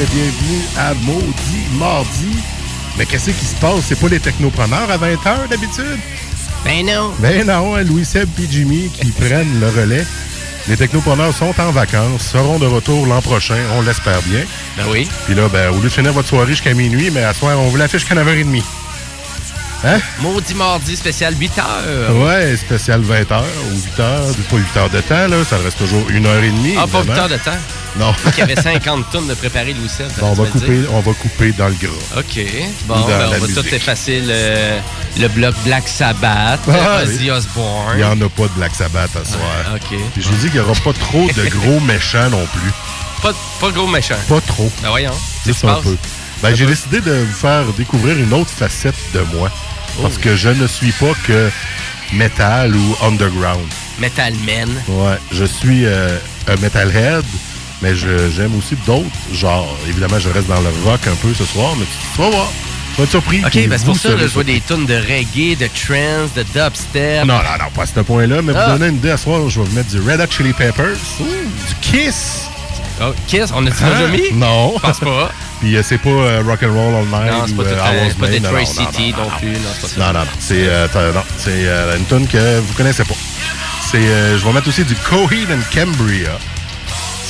Et bienvenue à Maudit Mardi. Mais qu'est-ce qui se passe? C'est pas les technopreneurs à 20h d'habitude? Ben non. Ben non, hein, Louis Seb et Jimmy qui prennent le relais. Les technopreneurs sont en vacances, seront de retour l'an prochain, on l'espère bien. Ben oui. Puis là, ben, au lieu de finir votre soirée jusqu'à minuit, mais à soir, on vous l'affiche jusqu'à 9h30. Hein? Maudit mardi spécial 8 heures. Ouais, spécial 20 h ou 8 heures, pas 8 heures de temps, là. Ça reste toujours une heure et demie. Ah, pas 8 évidemment. heures de temps. Non. Il y avait 50 tonnes de préparer Louis Seb, Bon, on, tu va couper, on va couper dans le gras. OK. Bon, ben, on va musique. tout effacer le, le bloc Black Sabbath, Ah, Ozzy oui. Osbourne. Il n'y en a pas de Black Sabbath à soir. Ah, OK. Puis je vous dis qu'il n'y aura pas trop de gros méchants non plus. Pas, pas gros méchant. Pas trop. Ben voyons. Juste qui un peu. Ben, j'ai décidé de vous faire découvrir une autre facette de moi. Parce que je ne suis pas que metal ou underground. Metal Man. Ouais, je suis euh, un metalhead, mais j'aime aussi d'autres genres. Évidemment, je reste dans le rock un peu ce soir, mais tu vas voir. Tu vas être surpris. OK, ben c'est pour ça que je vois des tunes de reggae, de trance, de dubstep. Non, non, non, pas à ce point-là, mais Ah. pour donner une idée à soir, je vais vous mettre du Red Hot Chili Peppers, du Kiss. Oh, Kiss, on a-tu Hein? déjà mis? Non. Je pense pas. Puis euh, c'est pas euh, Rock'n'Roll All Night Non, c'est pas, euh, pas. Detroit Non, non, City non, non, non, plus. Non. Non, non, non. C'est une tune que vous connaissez pas. C'est, euh, je vais mettre aussi du Coheed and Cambria.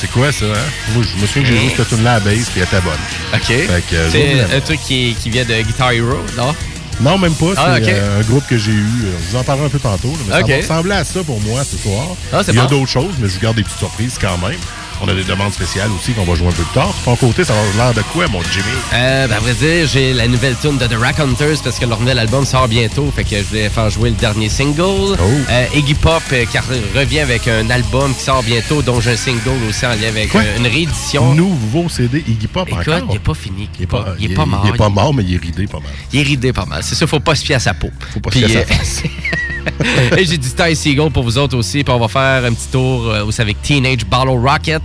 C'est quoi ça, hein? Moi, je me souviens que j'ai vu cette tune-là à base, puis elle était bonne. OK. Euh, c'est un truc qui, qui vient de Guitar Hero, non? Non, même pas. C'est Ah, ok. euh, un groupe que j'ai eu. euh, Je vous en parlerai un peu tantôt. là, mais Ok. Ça va ressembler à ça pour moi ce soir. Ah, c'est Il y a bon. d'autres choses, mais je vous garde des petites surprises quand même. On a des demandes spéciales aussi qu'on va jouer un peu plus tard. Ton côté, ça va l'air de quoi, mon Jimmy? Euh, ben, à vrai dire, j'ai la nouvelle tune de The Raconteurs parce que leur nouvel album sort bientôt. Fait que je voulais faire jouer le dernier single. Oh. Euh, Iggy Pop euh, qui revient avec un album qui sort bientôt, dont j'ai un single aussi en lien avec euh, une réédition. Nouveau CD Iggy Pop Écoute, encore? il n'est pas fini. Il est pas, mort. Il est pas mort, mais il est ridé pas mal. Il est ridé pas mal. C'est ça, faut pas se fier à sa peau. Faut pas se fier à sa face. Et j'ai du Ty Seagull pour vous autres aussi. Puis on va faire un petit tour euh, aussi avec Teenage Bottle Rocket.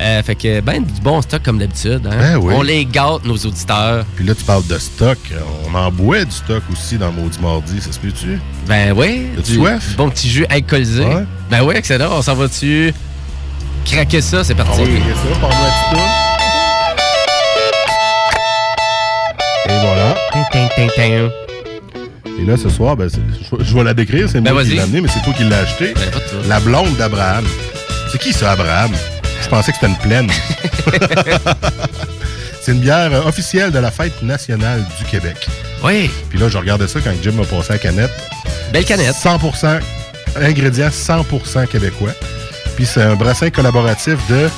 Euh, fait que, ben, du bon stock comme d'habitude. hein. Ben oui. On les gâte, nos auditeurs. Puis là, tu parles de stock. On en boit du stock aussi dans Maudit Mardi, ça se peut-tu? Ben oui. Du- soif? bon petit jus alcoolisé. Ouais. Ben oui, excellent. On s'en va-tu craquer ça? C'est On parti. va régler ça, par moi un petit tour. Et voilà. Tin, tin, tin. Et là, ce soir, ben, je, je vais la décrire. C'est Ben, moi qui l'ai amené, mais c'est toi qui l'as acheté. Ben. La blonde d'Abraham. C'est qui ça, Abraham? Je pensais que c'était une plaine. c'est une bière officielle de la fête nationale du Québec. Oui. Puis là, je regardais ça quand Jim m'a passé la canette. Belle canette. 100%, ingrédients 100% québécois. Puis c'est un brassin collaboratif de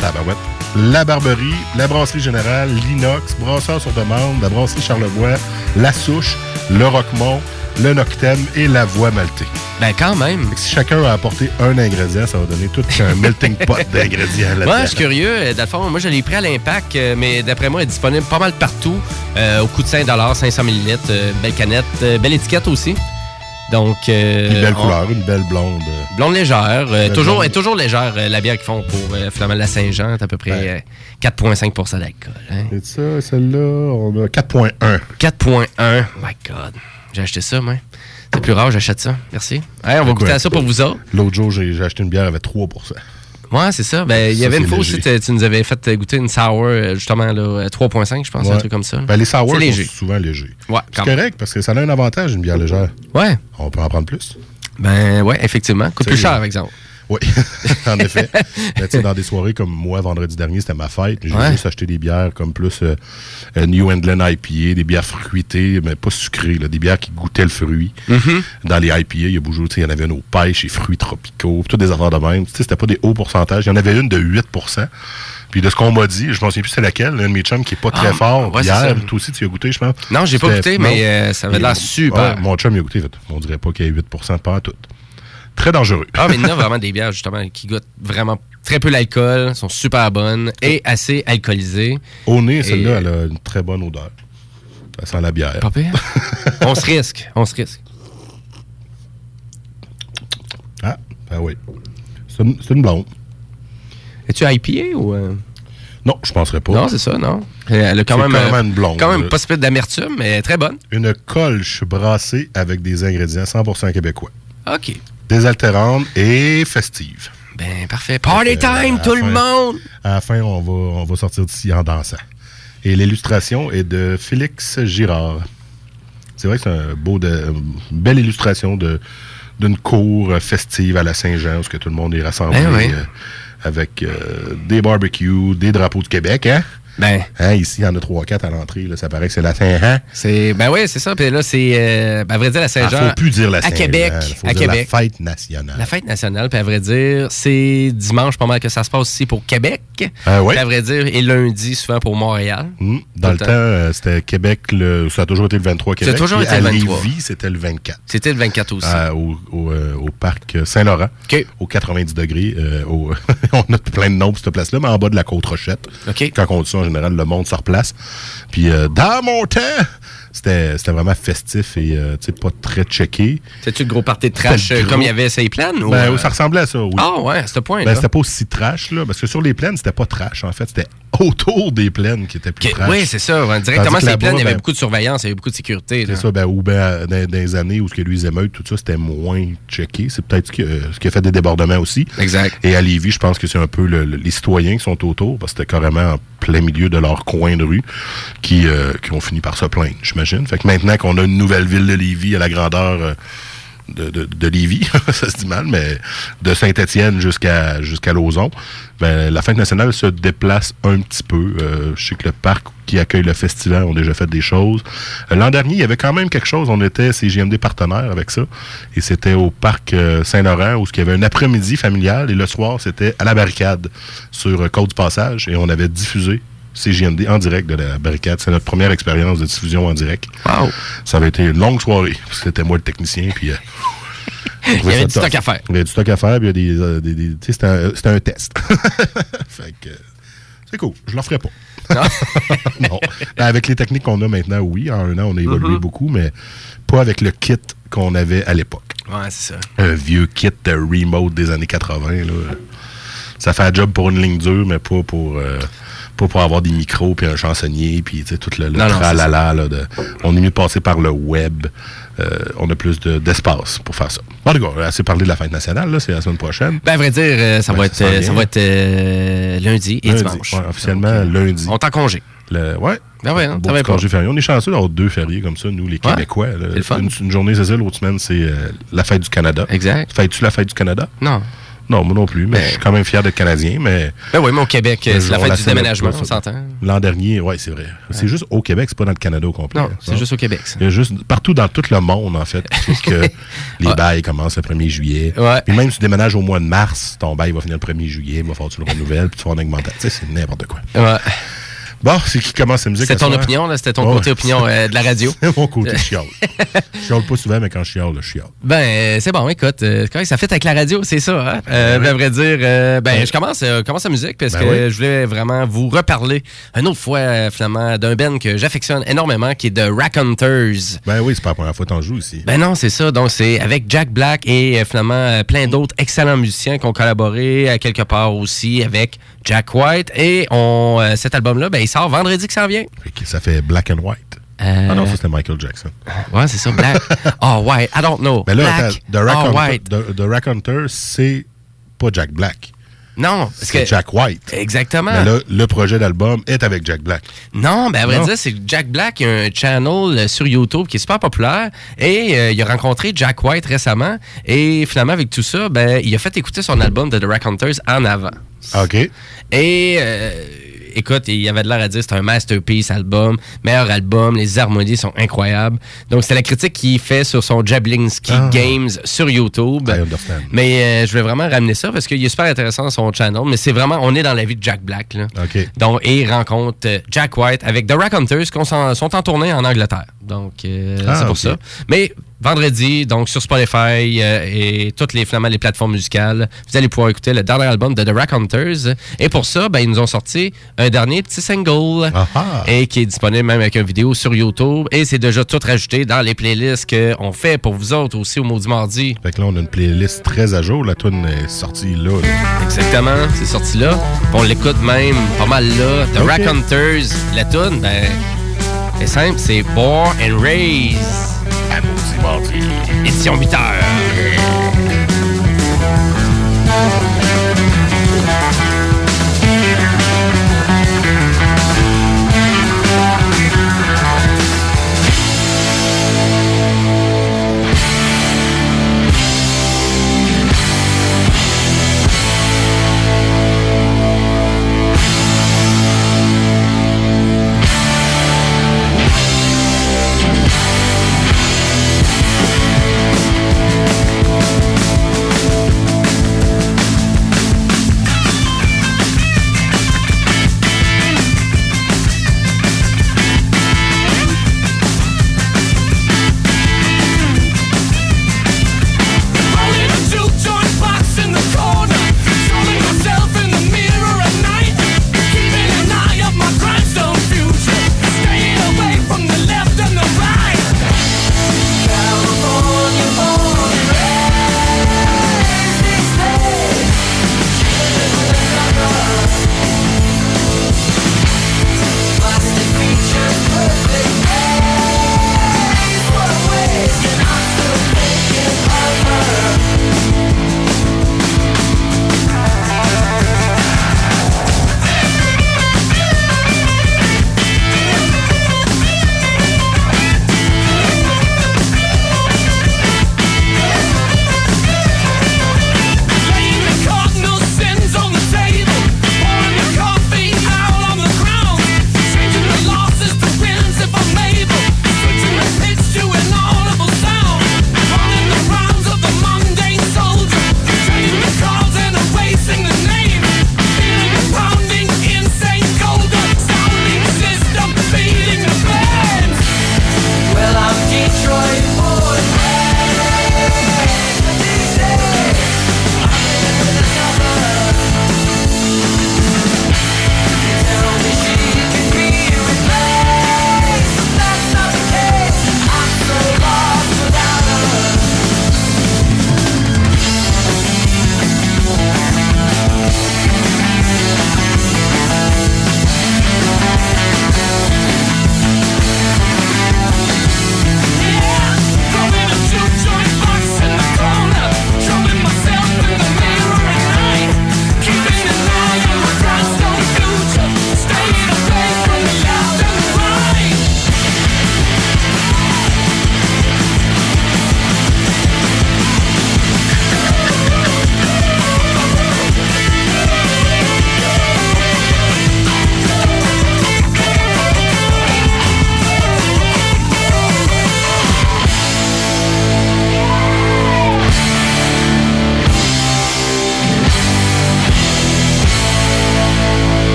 Tabarouette. La Barberie, la Brasserie Générale, l'Inox, Brasseur sur demande, la Brasserie Charlevoix, La Souche, le Roquemont, le noctem et la voie maltée. Ben, quand même. Si chacun a apporté un ingrédient, ça va donner tout un melting pot d'ingrédients là-dedans. Moi, je suis curieux. euh, Dans le fond, moi, je l'ai pris à l'impact, euh, mais d'après moi, elle est disponible pas mal partout. euh, au coût de 5 500 ml. euh, belle canette. euh, belle étiquette aussi. Donc. euh, Une belle on- couleur, une belle blonde. euh, Blonde légère. euh, toujours, blonde. est toujours légère, euh, la bière qu'ils font pour finalement la Saint-Jean. C'est à peu près euh, 4,5% d'alcool. Hein? C'est ça, celle-là, on a 4.1. 4,1. My God. J'ai acheté ça, moi. C'est plus rare, j'achète ça. Merci. Hey, on va goûter à ça pour vous autres. L'autre jour, j'ai j'ai acheté une bière avec 3 Ouais, c'est ça. Ben, il y avait une fois aussi, tu nous avais fait goûter une sour, euh, justement, là, euh, 3,5, je pense, un truc comme ça. Ben, les sours sont léger. souvent légers. Ouais, C'est correct parce que ça a un avantage, une bière légère. Ouais. On peut en prendre plus. Ben, ouais, effectivement. Coûte plus cher, par exemple. Oui, en effet. Sais, dans des soirées comme moi, vendredi dernier, c'était ma fête. J'ai Ouais. juste acheté des bières comme plus euh, euh, New England IPA, des bières fruitées, mais pas sucrées, là, des bières qui goûtaient le fruit. Mm-hmm. Dans les IPA, il y a beaucoup, il y en avait une aux pêches et fruits tropicaux, toutes des affaires de même. C'était pas des hauts pourcentages. Il y en avait une de 8% Puis de ce qu'on m'a dit, je m'en souviens plus c'est laquelle, un de mes chums qui est pas très Ah, fort. ouais, hier, toi aussi, tu as goûté, je pense. Non, j'ai pas goûté, mais euh, ça avait l'air super. Mon chum, il a goûté. fait, On dirait pas qu'il y a 8 pas en tout. Très dangereux. Ah, mais il y en a vraiment des bières, justement, qui goûtent vraiment très peu l'alcool, sont super bonnes et assez alcoolisées. Au nez, celle-là, elle a une très bonne odeur. Ça sent la bière. Pas pire. on se risque, on se risque. Ah, ben oui. C'est une, c'est une blonde. Es-tu IPA ou. euh? Non, je penserais pas. Non, c'est ça, non. Elle a quand C'est même. carrément euh, une blonde, Quand même là. pas si peu d'amertume, mais très bonne. Une colche brassée avec des ingrédients 100% québécois. OK. Désaltérante et festive. Ben, parfait. Party time, tout le monde! À la fin, on va, on va sortir d'ici en dansant. Et l'illustration est de Félix Girard. C'est vrai que c'est un beau de, une belle illustration de d'une cour festive à la Saint-Jean, où tout le monde est rassemblé Ben oui. euh, avec euh, des barbecues, des drapeaux de Québec, hein? Ben, Hein, ici, il y en a 3-4 à l'entrée. là. Ça paraît que c'est la Saint-Jean. c'est. Ben, oui, c'est ça. Puis là, c'est. euh, ben, à vrai dire, la Il Saint-Jean. ne faut plus dire la À Saint-Jean. Québec. faut à dire Québec. la fête nationale. La fête nationale, puis à vrai dire, c'est dimanche pas mal que ça se passe aussi pour Québec. Ah ouais? Puis à vrai dire, et lundi souvent pour Montréal. Hmm. Dans le temps, euh, c'était Québec, le, ça a toujours été le 23 Québec. toujours puis été à le 23. Lévis, c'était le 24. C'était le 24 aussi. à- au, au, euh, au parc Saint-Laurent, OK. au 90 degrés. au- on a plein de noms pour cette place-là, mais en bas de la côte Rochette. OK. Quand on dit ça, général, le monde se replace. Puis euh, dans mon temps, c'était vraiment festif et euh, pas très checké. C'est-tu le gros party de trash euh, comme il y avait ces plans? Ou, Ben, Ça ressemblait à ça, oui. Ah ouais, à ce point Ben, c'était pas aussi trash, là, parce que sur les plaines, c'était pas trash, en fait. C'était autour des plaines qui étaient plus trash. Oui, c'est ça. ouais. Directement que là-bas, plaines, il y avait ben, beaucoup de surveillance, il y avait beaucoup de sécurité. C'est ça, ben, ou ben, dans, dans les années où ce que lui, les émeutes, tout ça, c'était moins checké. C'est peut-être ce qui, euh, ce qui a fait des débordements aussi. Exact. Et à Lévis, je pense que c'est un peu le- le- les citoyens qui sont autour, parce que c'était carrément en plein milieu de leur coin de rue, qui, euh, qui ont fini par se plaindre, j'imagine. Fait que maintenant qu'on a une nouvelle ville de Lévis à la grandeur euh, de, de, de Lévis, ça se dit mal, mais de Saint-Étienne jusqu'à jusqu'à Lauson, ben, la fête nationale se déplace un petit peu. Euh, je sais que le parc qui accueille le festival ont déjà fait des choses. Euh, L'an dernier, il y avait quand même quelque chose. On était CGMD partenaire avec ça. Et c'était au parc euh, Saint-Laurent où il y avait un après-midi familial et le soir, c'était à la barricade sur euh, Côte du Passage et on avait diffusé CGMD en direct de la barricade. C'est notre première expérience de diffusion en direct. Wow. Ça avait été une longue soirée. C'était moi le technicien. Puis, euh, Il y avait du stock à faire. Il y avait du stock à faire. Puis il y a des, euh, des- des- tu sais, c'était un, c'était un test. fait que, euh, c'est cool. Je ne le ferai pas. non. Ben, avec les techniques qu'on a maintenant, oui. En un an, on a évolué Mm-hmm. beaucoup, mais pas avec le kit qu'on avait à l'époque. Ouais, c'est ça. Un vieux kit de remote des années 80. Là. Ça fait un job pour une ligne dure, mais pas pour, euh, pas pour avoir des micros puis un chansonnier puis tout le, le Non, là, de, on est mieux de passer par le web. Euh, on a plus de- d'espace pour faire ça. En tout cas, assez parlé de la fête nationale, c'est la semaine prochaine. Ben, à vrai dire, euh, ça, Ben, va ça être, euh, bien. ça va être euh, lundi et Lundi. dimanche. Ouais, officiellement, Donc, euh, lundi. On est en congé. Le, ouais. Ben ouais, hein, congé férié. On est chanceux d'avoir deux fériés comme ça, nous, les Ouais. Québécois. là. Le fun. Une, une journée, c'est ça. L'autre semaine, c'est euh, la fête du Canada. Exact. Fêtes-tu la fête du Canada? Non. Non, moi non plus, mais Ben- je suis quand même fier d'être Canadien, mais Ben oui, mais au Québec, Le c'est la fête du déménagement, on s'entend. l'an dernier, ouais, c'est vrai. C'est juste au Québec, c'est pas dans le Canada au complet. Non, c'est juste au Québec, ça. Juste partout dans tout le monde, en fait, que les bails commencent le 1er juillet. Ouais. Puis même si tu déménages au mois de mars, ton bail va finir le 1er juillet, il va falloir que tu le renouvelles, puis tu vas en augmenter. Tu sais, c'est n'importe quoi. Ouais. Bon, c'est qui commence la musique? C'est ton soir? opinion, là? C'était ton côté opinion euh, de la radio. C'est mon côté chiale. je chiale pas souvent, mais quand je chiale, je chiale. Ben, euh, c'est bon, écoute, euh, c'est correct, ça fait avec la radio, c'est ça. Hein? Euh. À vrai dire, euh, ben, je commence, euh, commence la musique parce Ben que oui. je voulais vraiment vous reparler une autre fois, euh, finalement, d'un band que j'affectionne énormément, qui est de Raconteurs. Ben oui, c'est pas la première fois que t'en joues ici. Ben non, c'est ça. Donc, c'est avec Jack Black et euh, finalement euh, plein d'autres excellents musiciens qui ont collaboré à quelque part aussi avec Jack White. Et on, euh, cet album-là, ben, il sort vendredi qui s'en vient. Que ça fait black and white. Euh, Ah non, ça c'était Michael Jackson. Ouais, c'est ça. Black. oh, white. I don't know. Mais là, Black. The oh, Raconteur, white. The- The Raconteur, c'est pas Jack Black. Non, parce C'est que. Jack White. Exactement. Mais là, le projet d'album est avec Jack Black. Non, ben à vrai Non. dire, c'est que Jack Black il a un channel euh, sur YouTube qui est super populaire et euh, il a rencontré Jack White récemment et finalement avec tout ça, ben il a fait écouter son album de The Raconteurs en avant. OK. Et euh, écoute, il avait de l'air à dire c'est un masterpiece album, meilleur album, les harmonies sont incroyables. Donc c'est la critique qu'il fait sur son Jablinski Ah. Games sur YouTube. I understand. Mais euh, je vais vraiment ramener ça parce qu'il est super intéressant son channel, mais c'est vraiment on est dans la vie de Jack Black là. OK. Donc, et il rencontre euh, Jack White avec The Raconteurs qui sont, en tournée en Angleterre. Donc, euh, Ah, c'est pour ça. Mais vendredi, donc sur Spotify euh, et toutes les, finalement, les plateformes musicales, vous allez pouvoir écouter le dernier album de The Raconteurs. Et pour ça, ben, ils nous ont sorti un dernier petit single et qui est disponible même avec une vidéo sur YouTube. Et c'est déjà tout rajouté dans les playlists qu'on fait pour vous autres aussi au Maudit Mardi. Fait que là, on a une playlist très à jour. La tune est sortie là. Exactement, c'est sorti là. On l'écoute même pas mal là. The Ok. Raconteurs, la tune, ben, c'est simple, c'est Born and Raised. À maudit mardi. Édition 8 heures.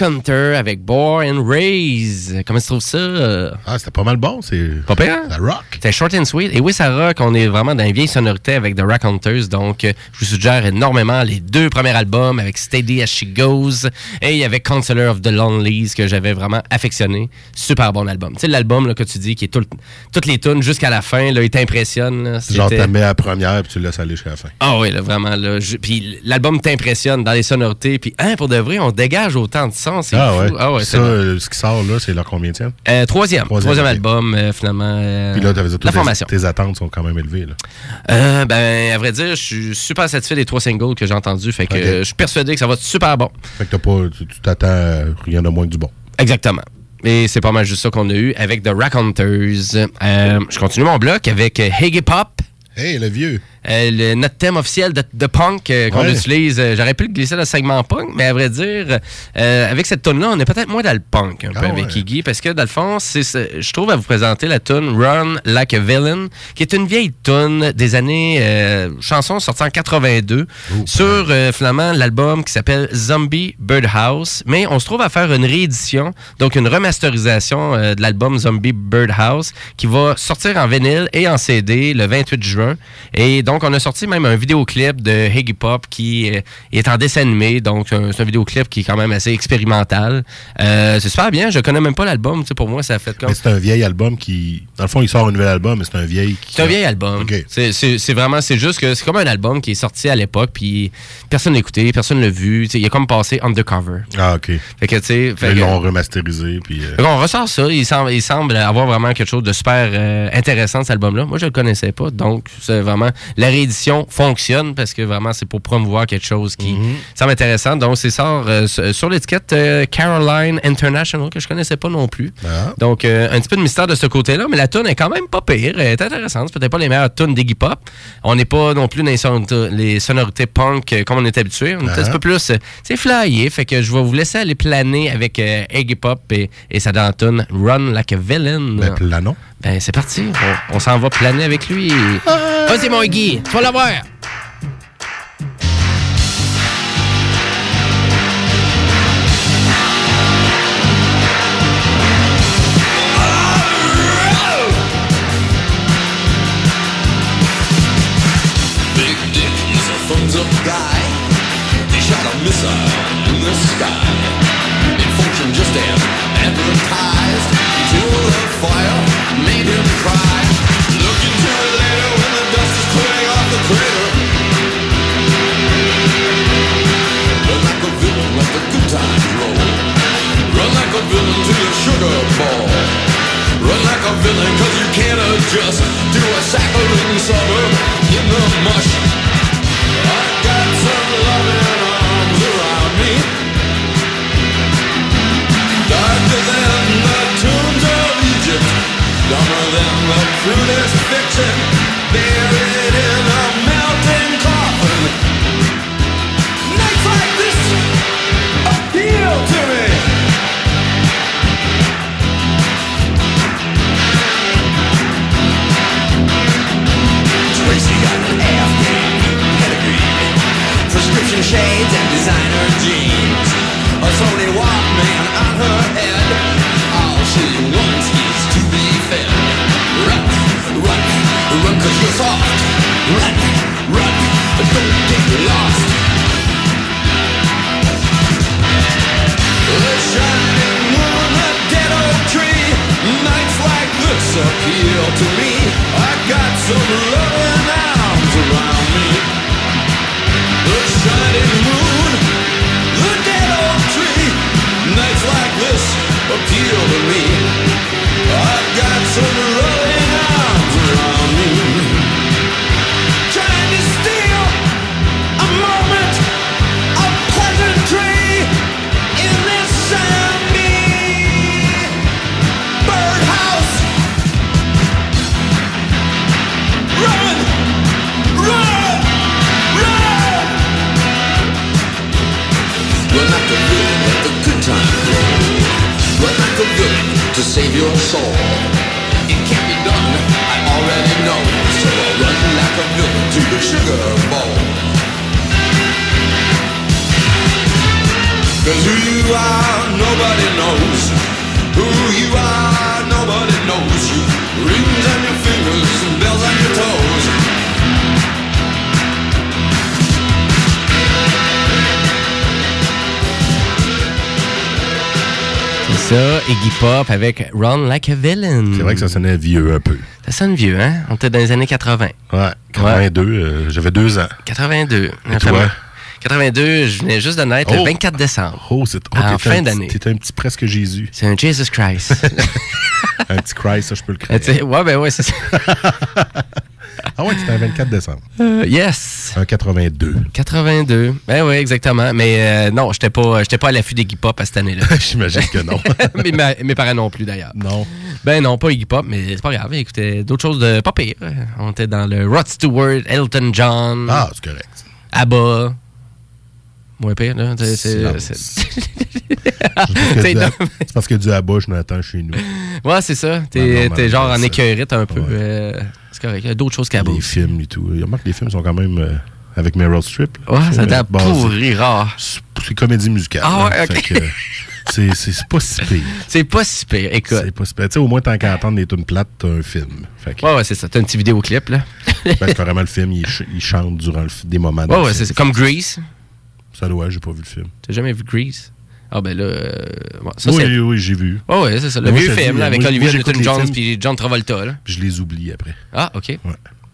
Raconteur avec Born and Raise. Comment tu trouves ça? Ah, c'était pas mal bon. C'est Pas pire? ça rock. C'était short and sweet. Et oui, ça rock. On est vraiment dans une vieille sonorité avec The Raconteurs. Donc, euh, je vous suggère énormément les deux premiers albums avec Steady as She Goes et il y avait Counselor of the Lonelies que j'avais vraiment affectionné. Super bon album. Tu sais, l'album que tu dis qui est tout, toutes les tunes jusqu'à la fin, là, il t'impressionne. Genre, C'était- t'as mis à la première puis tu le laisses aller jusqu'à la fin. ah oui, là, vraiment. Là, Je- puis l'album t'impressionne dans les sonorités. Puis, hein, pour de vrai, on dégage autant de. C'est Ah fou. ouais. Ah ouais, ça, euh, ce qui sort là, c'est leur combien de Euh, troisième. Troisième, album, euh, finalement. euh, Puis là, la tes- formation. tes attentes sont quand même élevées. Là. Euh, ben, à vrai dire, je suis super satisfait des trois singles que j'ai entendus. Fait que je suis persuadé que ça va être super bon. Fait que t'as pas, tu t'attends rien de moins que du bon. Exactement. Et c'est pas mal juste ça qu'on a eu avec The Raconteurs. Euh, je continue mon bloc avec Higgy Pop. Hey, le vieux. Euh, le- notre thème officiel de, de punk euh, qu'on Ouais. utilise, euh, j'aurais pu le glisser dans le segment punk, mais à vrai dire, avec cette tune là on est peut-être moins dans le punk un Ah peu avec ouais. Iggy, parce que dans le fond, je trouve à vous présenter la tune Run Like a Villain, qui est une vieille tune des années chanson sortie en 82 sur finalement l'album qui s'appelle Zombie Birdhouse, mais on se trouve à faire une réédition, donc une remasterisation euh, de l'album Zombie Birdhouse qui va sortir en vinyle et en CD le 28 juin. Et donc, on a sorti même un vidéoclip de Higgy Pop qui euh, est en dessin animé. Donc, c'est un vidéoclip qui est quand même assez expérimental. Euh, c'est super bien. Je connais même pas l'album. Tu sais, pour moi, ça a fait comme... C'est un vieil album qui. Dans le fond, il sort un nouvel album, mais c'est un vieil. qui- C'est un vieil album. C'est- vraiment, c'est juste que c'est comme un album qui est sorti à l'époque, puis personne l'a écouté, personne l'a vu. Tu sais, il a comme passé undercover. Ah, OK. Fait que, tu sais, fait Ils l'ont remasterisé. Puis, euh, qu'on ressort ça. Il semble, il semble avoir vraiment quelque chose de super euh, intéressant, cet album-là. Moi, je le connaissais pas. Donc, c'est vraiment. La réédition fonctionne parce que vraiment, c'est pour promouvoir quelque chose qui semble intéressant. Donc, c'est sort euh, sur sur l'étiquette euh, Caroline International, que je connaissais pas non plus. Ah. Donc, euh, un petit peu de mystère de ce côté-là, mais la tune est quand même pas pire. Elle est intéressante. C'est peut-être pas les meilleures tunes d'Iggy Pop. On n'est pas non plus dans les sonorités, les sonorités punk euh, comme on est habitué. On est un Ah. petit peu plus, euh, sais, flyé. Fait que je vais vous laisser aller planer avec euh, Iggy Pop et, et sa dentune Run Like a Villain. ben, Planon. Ben, c'est parti. On, s'en va planer avec lui. Vas-y, mon Iggy. Tu vas l'avoir. Big can't adjust To a saccharine suburb in the mush Avec Run Like a Villain. C'est vrai que ça sonnait vieux un peu. Ça sonne vieux, hein? On était dans les années 80. Ouais, 82, euh, j'avais deux ans. 82. Et Enfin, toi? 82, je venais juste de naître le Oh. 24 décembre. Oh, c'est oh, En fin un petit- d'année. T'étais un petit presque Jésus. C'est un Jesus Christ. un petit Christ, ça, je peux le créer. ouais, ben ouais, c'est ça. Ah ouais, c'était un 24 décembre. Euh, yes. Un 82. 82. Ben oui, exactement. Mais euh, non, j'étais pas, j'étais pas à l'affût d'Iggy Pop à cette année-là. J'imagine que non. mes, ma- mes parents non plus, d'ailleurs. non. Ben non, pas Iggy Pop, mais c'est pas grave. Écoutez, d'autres choses de pas pire. On était dans le Rod Stewart, Elton John, Ah, c'est correct. ABBA. Moins pire, là. C'est- parce que du- abat, je n'attends chez nous. Ouais, c'est ça. T'es ben, genre en écœurite un peu. Ouais. euh, c'est correct. Il y a d'autres choses qu'ABBA. Les films et tout. Il remarque que les films sont quand même euh, avec Meryl Streep. Ouais, ça Euh, t'a basé- pourri rare. C'est comédie musicale. Ah ouais, hein. ok. Euh, c'est- pas si pire. C'est pas si pire. Écoute. C'est pas si pire. Tu sais, au moins, tant qu'à entendre des tunes plates, t'as un film. Fait que, Ouais, ouais, c'est ça. T'as un petit vidéoclip, là. ben, carrément, le film, il, ch- il chante durant le des moments. Ouais, ouais, c'est. Comme Grease. Ça doit, j'ai pas vu le film. T'as jamais vu Grease? Ah, ben là. euh, ouais, ça, oui, oui, j'ai vu. Ouais, ouais, c'est ça. Le moi, vieux film, là, avec moi, Olivia films. puis John Travolta, là. Puis je les oublie après. Ah, OK. Ouais.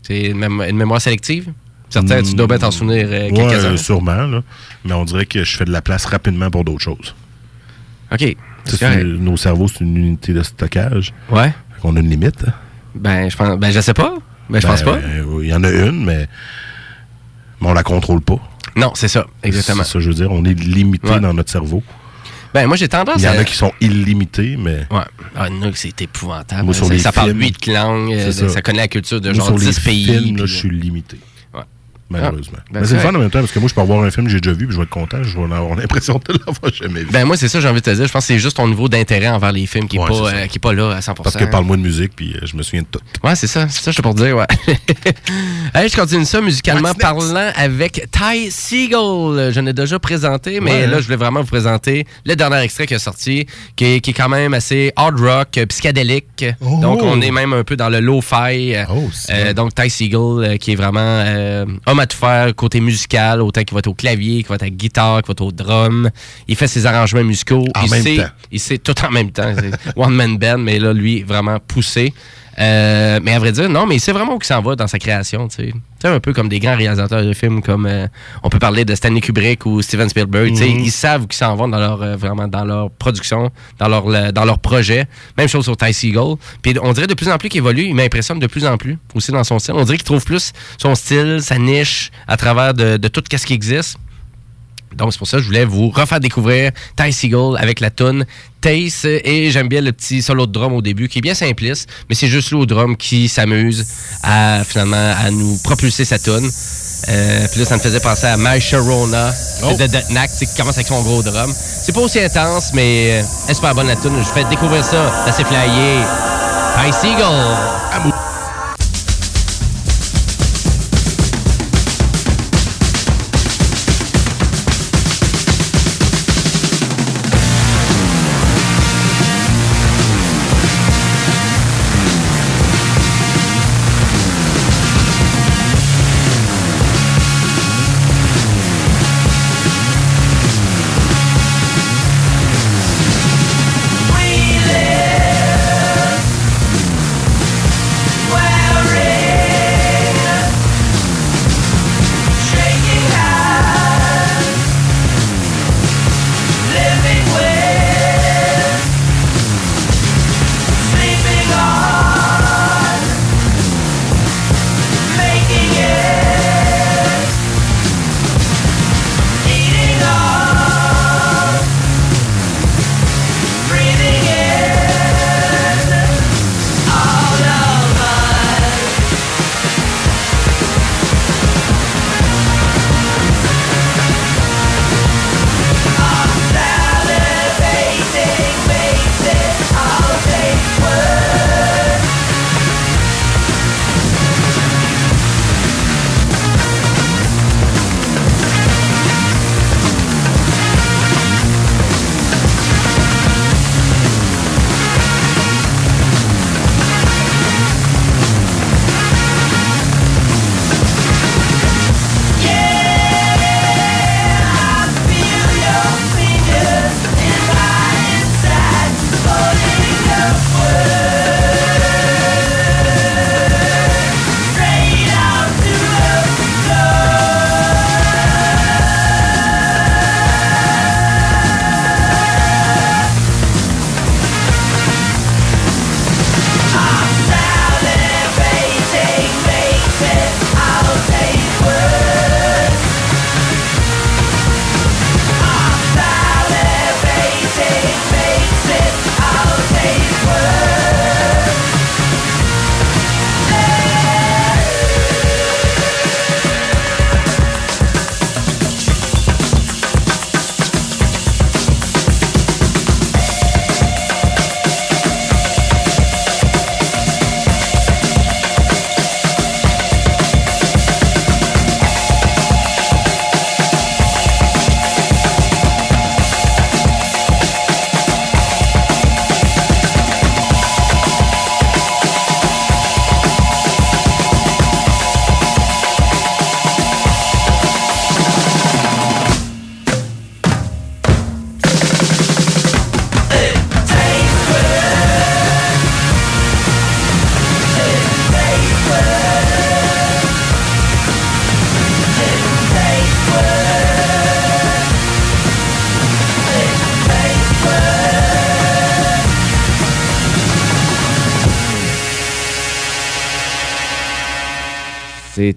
C'est une, une mémoire sélective? Certains, tu dois bien t'en souvenir euh, quelques-uns. euh, sûrement, là. Mais on dirait que je fais de la place rapidement pour d'autres choses. OK. C'est- nos cerveaux, c'est une unité de stockage. Ouais. Qu'on a une limite. Ben, je pense. Ben, je sais pas. Ben, je pense Ben, pas. euh, Il y en a une, mais, mais on la contrôle pas. Non, c'est ça. Exactement. C'est ça, je veux dire. On est limité Ouais. dans notre cerveau. Ben, moi, j'ai tendance Il y en à. a qui sont illimités, mais Ouais. Ah, que c'est épouvantable. Moi, sur ça, les ça parle 8 langues. euh, Ça. ça. connaît la culture de moi, genre sur les 10 pays. films, là, puis- euh, je suis limité. Malheureusement. Ah, ben, mais c'est le fun en même temps parce que moi, je peux avoir un film que j'ai déjà vu puis je vais être content. Je vais avoir l'impression de l'avoir jamais vu. Ben, moi, c'est ça, j'ai envie de te dire. Je pense que c'est juste ton niveau d'intérêt envers les films qui n'est Ouais, pas, euh, qui est pas là à 100%. parce que parle-moi de musique puis euh, je me souviens de tout. Ouais, c'est ça. C'est ça, je te pour dire, ouais. Hey, je continue ça musicalement parlant avec Ty Siegel. Je l'ai déjà présenté, mais Ouais, là, hein? je voulais vraiment vous présenter le dernier extrait qui est sorti, qui est, qui est quand même assez hard rock, euh, psychédélique. Oh! Donc, on est même un peu dans le euh, Oh, euh, donc, Ty Siegel, qui est vraiment homme à tout faire côté musical, autant qu'il va être au clavier, qu'il va être à la guitare, qu'il va être au drum. Il fait ses arrangements musicaux. En il même sait, temps. il sait tout en même temps. One Man Band, mais là, lui, vraiment poussé. Euh, mais à vrai dire, non, mais il sait vraiment où il s'en va dans sa création. Tu sais, Tu sais, un peu comme des grands réalisateurs de films, comme euh, on peut parler de Stanley Kubrick ou Steven Spielberg. tu sais, Mhm. Ils savent où ils s'en vont dans leur, euh, vraiment dans leur production, dans leur, le- dans leur projet. Même chose sur Ty Siegel. Puis on dirait de plus en plus qu'il évolue. Il m'impressionne de plus en plus aussi dans son style. On dirait qu'il trouve plus son style, sa niche à travers de, de tout ce qui existe. Donc, c'est pour ça que je voulais vous refaire découvrir Ty Seagull avec la tune Taste. Et j'aime bien le petit solo de drum au début qui est bien simpliste, mais c'est juste au drum qui s'amuse à finalement à nous propulser sa tune. Euh, puis là, ça me faisait penser à My Sharona Oh. de The Knack, qui commence avec son gros drum. C'est pas aussi intense, mais euh, elle est super bonne la tune. Je fais découvrir ça. C'est flyé. Ty Seagull.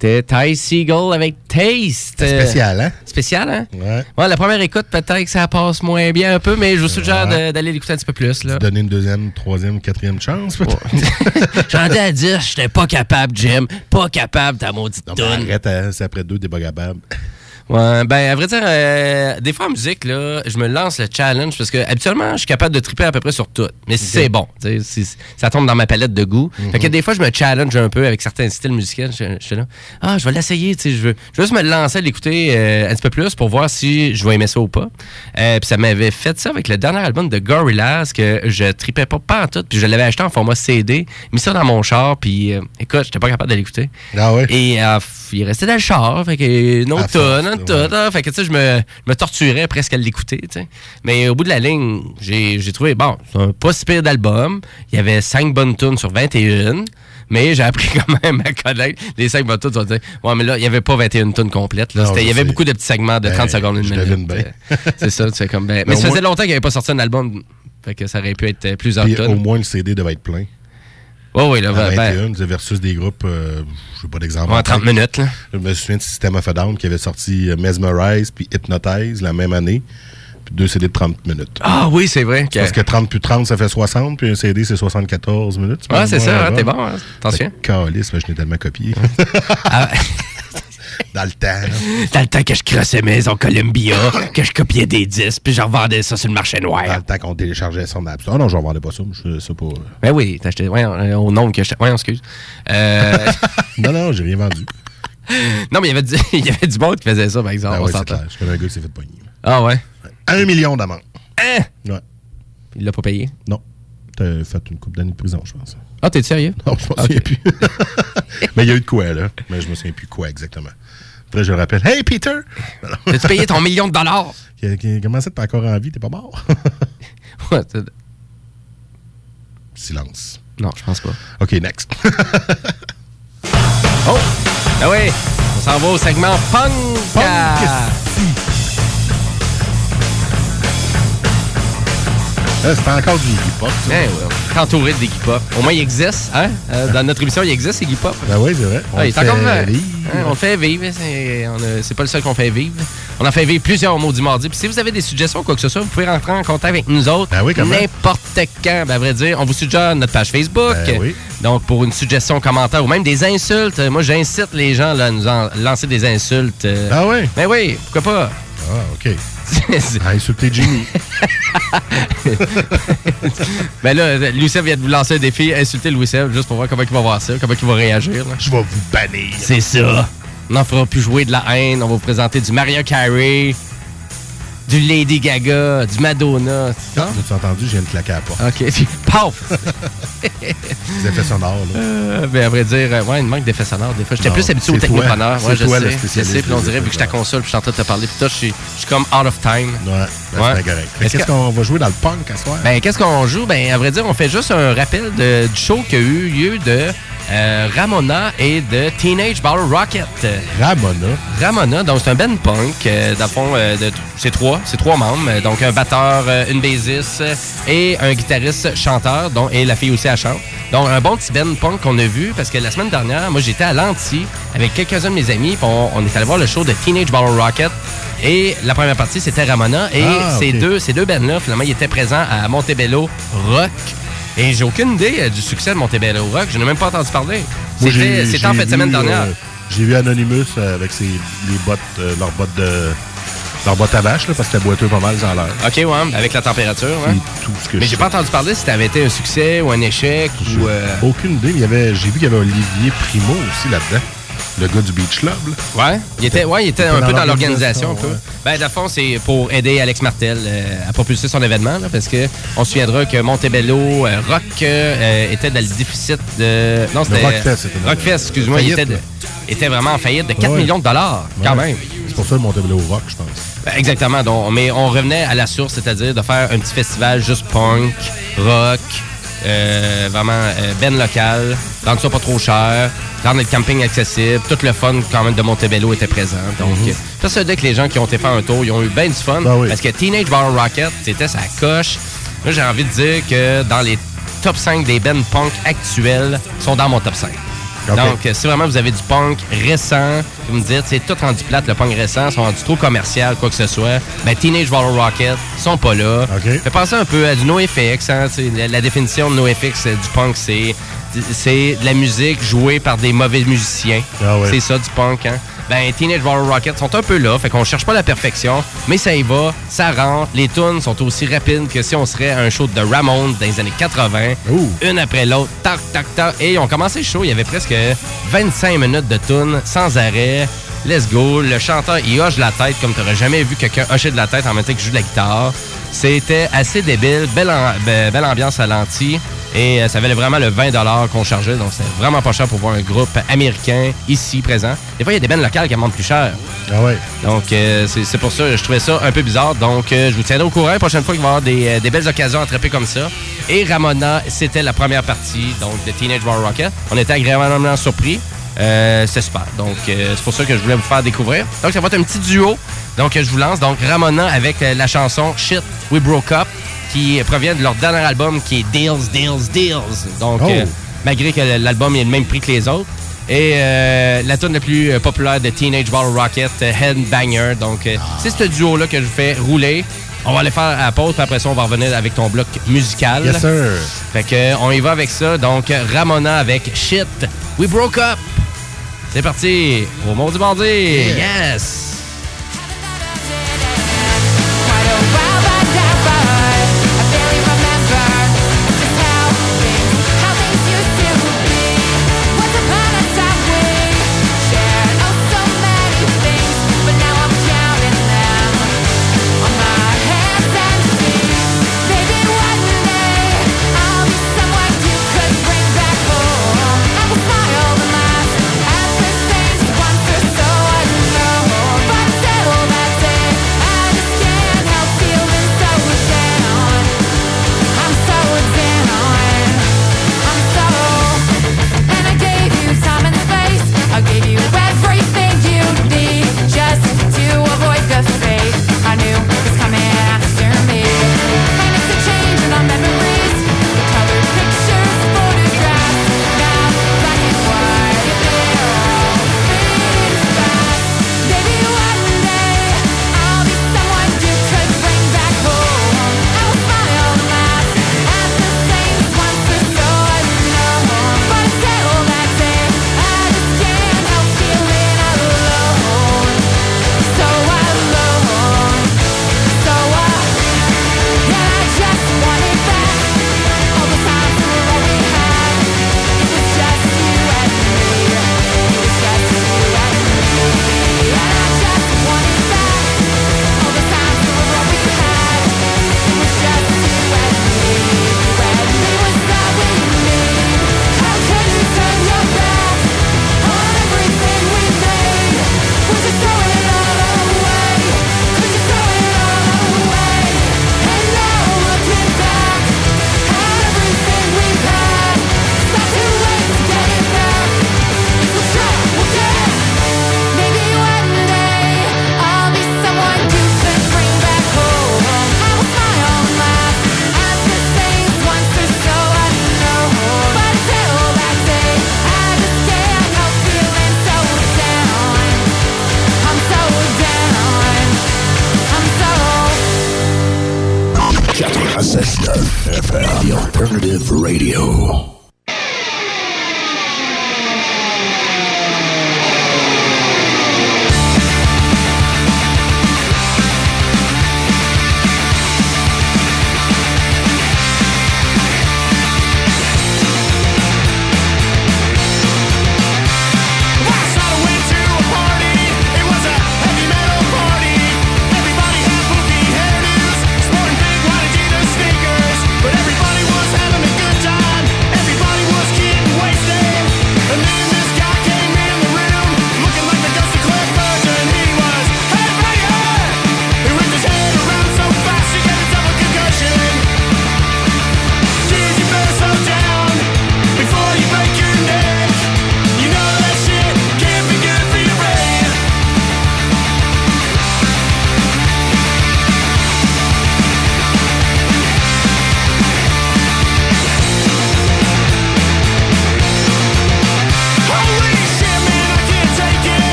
C'était Ty Seagull avec Taste. C'est spécial, hein? Spécial, hein? Ouais. Ouais, la première écoute, peut-être que ça passe moins bien un peu, mais je vous suggère Ouais. d'aller l'écouter un petit peu plus. Là. Donner une deuxième, troisième, quatrième chance, peut-être. J'en ai à dire, j'étais pas capable, Jim. Pas capable, ta maudite Non, mais arrête, hein, c'est après deux, t'es pas capable. Ouais, ben, à vrai dire, euh, des fois en musique, là, je me lance le challenge parce que habituellement, je suis capable de triper à peu près sur tout. Mais si c'est bon, si ça tombe dans ma palette de goût. Fait que des fois, je me challenge un peu avec certains styles musicaux. Je, je suis là, ah, je vais l'essayer, tu sais, je veux, je veux juste me lancer à l'écouter euh, un petit peu plus pour voir si je vais aimer ça ou pas. Euh, puis ça m'avait fait ça avec le dernier album de Gorillaz que je tripais pas, pas en tout. Puis je l'avais acheté en format CD, mis ça dans mon char, puis euh, écoute, j'étais pas capable de l'écouter. Ah ouais? Et euh, il restait dans le char, fait que une autre tonne, une ouais. tonne, hein, fait que tu sais, je me, torturais presque à l'écouter, tu sais. Mais au bout de la ligne, j'ai trouvé, bon, c'est un pas si pire d'album. Il y avait cinq bonnes tunes sur 21. Mais j'ai appris quand même à connaître les cinq bonnes tunes. Dire, ouais, mais là, il n'y avait pas 21 tunes complètes. Là. Non, C'était- Il y avait beaucoup de petits segments de Ben, 30 secondes, une minute. c'est ça, tu fais comme ben. Mais, Mais ça au faisait moins- longtemps qu'il n'avait pas sorti un album. Fait que ça aurait pu être euh, plusieurs Puis au tonnes. moins, le CD devait être plein. Ouais, oui, là, À ben, 21, c'est versus des groupes, euh, je sais pas d'exemple. ouais, 30 minutes, là. Je me souviens de System of a Down qui avait sorti euh, Mesmerize puis Hypnotize la même année. Puis deux CD de 30 minutes. Ah oui, c'est vrai. Parce que 30 plus 30, ça fait 60, puis un CD, c'est 74 minutes. Ouais, c'est ça, hein, t'es bon, hein, attention. Calice, mais je l'ai tellement copié. Ah, Dans le temps. là. Dans le temps que je crossais Maison Columbia, que je copiais des disques, puis je revendais ça sur le marché Dans noir. le temps qu'on téléchargeait ça en App Store. Ah non, je ne vendais pas ça. mais Je sais pas. Ben oui, t'as acheté. Ouais, euh, au nombre que je. Ouais, excuse. Euh, non, non, j'ai rien vendu. non, mais il y avait du, il y avait du monde qui faisait ça, par exemple. Ah ouais, clair. Je connais un gars qui s'est fait pogner. Ah ouais? Un million d'amende. Hein? Ouais. Il l'a pas payé? Non. T'as fait une coupe d'années de prison, je pense. Ah, t'es sérieux? Non, je Ok. souviens plus. mais il y a eu de quoi, là. Mais je me souviens plus quoi exactement. Après, je le rappelle. Hey, Peter! T'as-tu payé ton million de dollars? Comment ça, t'es encore en vie? T'es pas mort? Ouais, Silence. non, je pense pas. OK, next. Oh! Ah oui! On s'en va au segment punk! Punk! C'est encore du hip-hop. ça. Eh ouais, entouré de Iggy Pop. Au moins, il existe, hein? Euh, dans notre émission, il existe, Iggy Pop. Ben oui, c'est vrai. Ah, est fait encore. Hein, on fait vivre. C'est on a- c'est pas le seul qu'on fait vivre. On en fait vivre plusieurs au Maudit Mardi. Puis si vous avez des suggestions ou quoi que ce soit, vous pouvez rentrer en contact avec nous autres. Ben oui? N'importe quand. Ben, à vrai dire, on vous suggère notre page Facebook. Ben oui. Donc, pour une suggestion, commentaire ou même des insultes, euh, moi, j'incite les gens là, à nous en- lancer des insultes. euh. Ah oui? Ben oui, pourquoi pas? Ah, OK. C'est- Ah, insulter Jimmy. ben là, Louis-Seb vient de vous lancer un défi, insulter Louis-Seb, juste pour voir comment il va voir ça, comment il va réagir. là. Je vais vous bannir. C'est ça. On n'en fera plus jouer de la haine. On va vous présenter du Maria Carey, du Lady Gaga, du Madonna. Ah, As-tu entendu? Je viens de claquer à la porte. OK, puis paf! Les effets sonores, là. Euh, ben, à vrai dire, euh, ouais, il manque d'effets sonores. Des fois, j'étais plus habitué au technopreneur. Ouais, je toi, sais. Je sais, puis on des dirait, vu que je console, puis je suis en train de te parler, puis toi, je suis je suis comme out of time. Ouais, ben, Ouais. c'est correct. Qu'est-ce que- qu'on va jouer dans le punk à soir? Ben, qu'est-ce qu'on joue? Ben, à vrai dire, on fait juste un rappel de- du show qui a eu lieu de euh, Ramona et de Teenage Battle Rocket. Ramona. Ramona, donc c'est un band punk, euh, dans le fond, euh, de- c'est trois, c'est trois membres, donc un batteur, euh, une bassiste et un guitariste chanteur, dont, et la fille aussi elle chante. Donc un bon petit band punk qu'on a vu, parce que la semaine dernière, moi j'étais à Lanty avec quelques-uns de mes amis, on, on est allé voir le show de Teenage Battle Rocket, et la première partie c'était Ramona, et Ah, ces deux, ces deux bands-là, finalement, ils étaient présents à Montebello Rock. Et j'ai aucune idée euh, du succès de Montebello Rock. Je n'ai même pas entendu parler. C'était en fin de semaine vu, dernière. euh, J'ai vu Anonymous euh, avec ses, les bottes, euh, leurs bottes de. leurs bottes à vache, là, parce que c'était boiteux pas mal, a l'air. OK, ouais, avec la température. ouais. Tout ce que Mais j'ai pas entendu parler si ça avait été un succès ou un échec ou. euh, Aucune idée. J'ai vu qu'il y avait Olivier Primo aussi là-dedans. Le gars du Beach Club. là. Ouais, il était, ouais, il était était un peu dans l'organisation. un peu. ouais. Ben, le fond, c'est pour aider Alex Martel euh, à propulser son événement, là, parce que on se souviendra que Montebello euh, Rock euh, était dans le déficit de. Non, c'était. Rockfest, Rockfest, excuse-moi, il était, de- vraiment en faillite de 4 Ouais. millions de dollars, quand Ouais. même. C'est pour ça le Montebello Rock, je pense. Ben, exactement. Donc, mais on revenait à la source, c'est-à-dire de faire un petit festival juste punk, rock, euh, vraiment euh, ben local, rendre ça pas trop cher, rendre le camping accessible, tout le fun quand même de Montebello était présent. Donc, euh, ça, c'est que les gens qui ont été faire un tour, ils ont eu bien du fun. Ben oui. Parce que Teenage Battle Rocket, c'était sa coche. Moi, j'ai envie de dire que dans les top 5 des bands punk actuels, ils sont dans mon top 5. Donc, si vraiment vous avez du punk récent, vous me dites, c'est tout rendu plate, le punk récent, sont rendus trop commercial, quoi que ce soit, ben Teenage Bottle Rocket sont pas là. Ok. Fait penser un peu à du NoFX. Hein, la, la définition de NoFX euh, du punk, c'est c'est de la musique jouée par des mauvais musiciens. Ah ouais. C'est ça, du punk. Hein? Ben, Teenage Bottle Rocket sont un peu là, fait qu'on cherche pas la perfection, mais ça y va, ça rentre. Les tunes sont aussi rapides que si on serait à un show de Ramones dans les années 80, Ouh. une après l'autre, tac, tac, tac. Et ils ont commencé le show, il y avait presque 25 minutes de tunes sans arrêt. Let's go. Le chanteur, il hoche la tête comme tu n'aurais jamais vu quelqu'un hocher de la tête en même temps qu'il joue de la guitare. C'était assez débile, belle, am- be- belle ambiance à l'anti. Et euh, ça valait vraiment le 20 qu'on chargeait, donc c'était vraiment pas cher pour voir un groupe américain ici présent. Des fois, il y a des bandes locales qui montent plus cher. Ah ouais. Donc, euh, c'est pour ça que je trouvais ça un peu bizarre. Donc, euh, je vous tiendrai au courant la prochaine fois qu'il va y avoir des, des belles occasions à attraper comme ça. Et Ramona, c'était la première partie donc de Teenage War Rocket. On était agréablement surpris. Euh, c'est super. Donc, euh, c'est pour ça que je voulais vous faire découvrir. Donc, ça va être un petit duo. Donc, je vous lance. Donc, Ramona avec euh, la chanson Shit We Broke Up qui provient de leur dernier album qui est Deals, Deals, Deals. Donc, Oh. malgré que l'album ait le même prix que les autres. Et euh, la tune la plus euh, populaire de Teenage Bottle Rocket, euh, Headbanger. Donc, c'est ce duo-là que je vous fais rouler. On va aller faire à la pause, puis après ça, on va revenir avec ton bloc musical. Yes, sir. Fait que, on y va avec ça. Donc, Ramona avec Shit, We Broke Up. C'est parti. Au monde du bandit. Yes.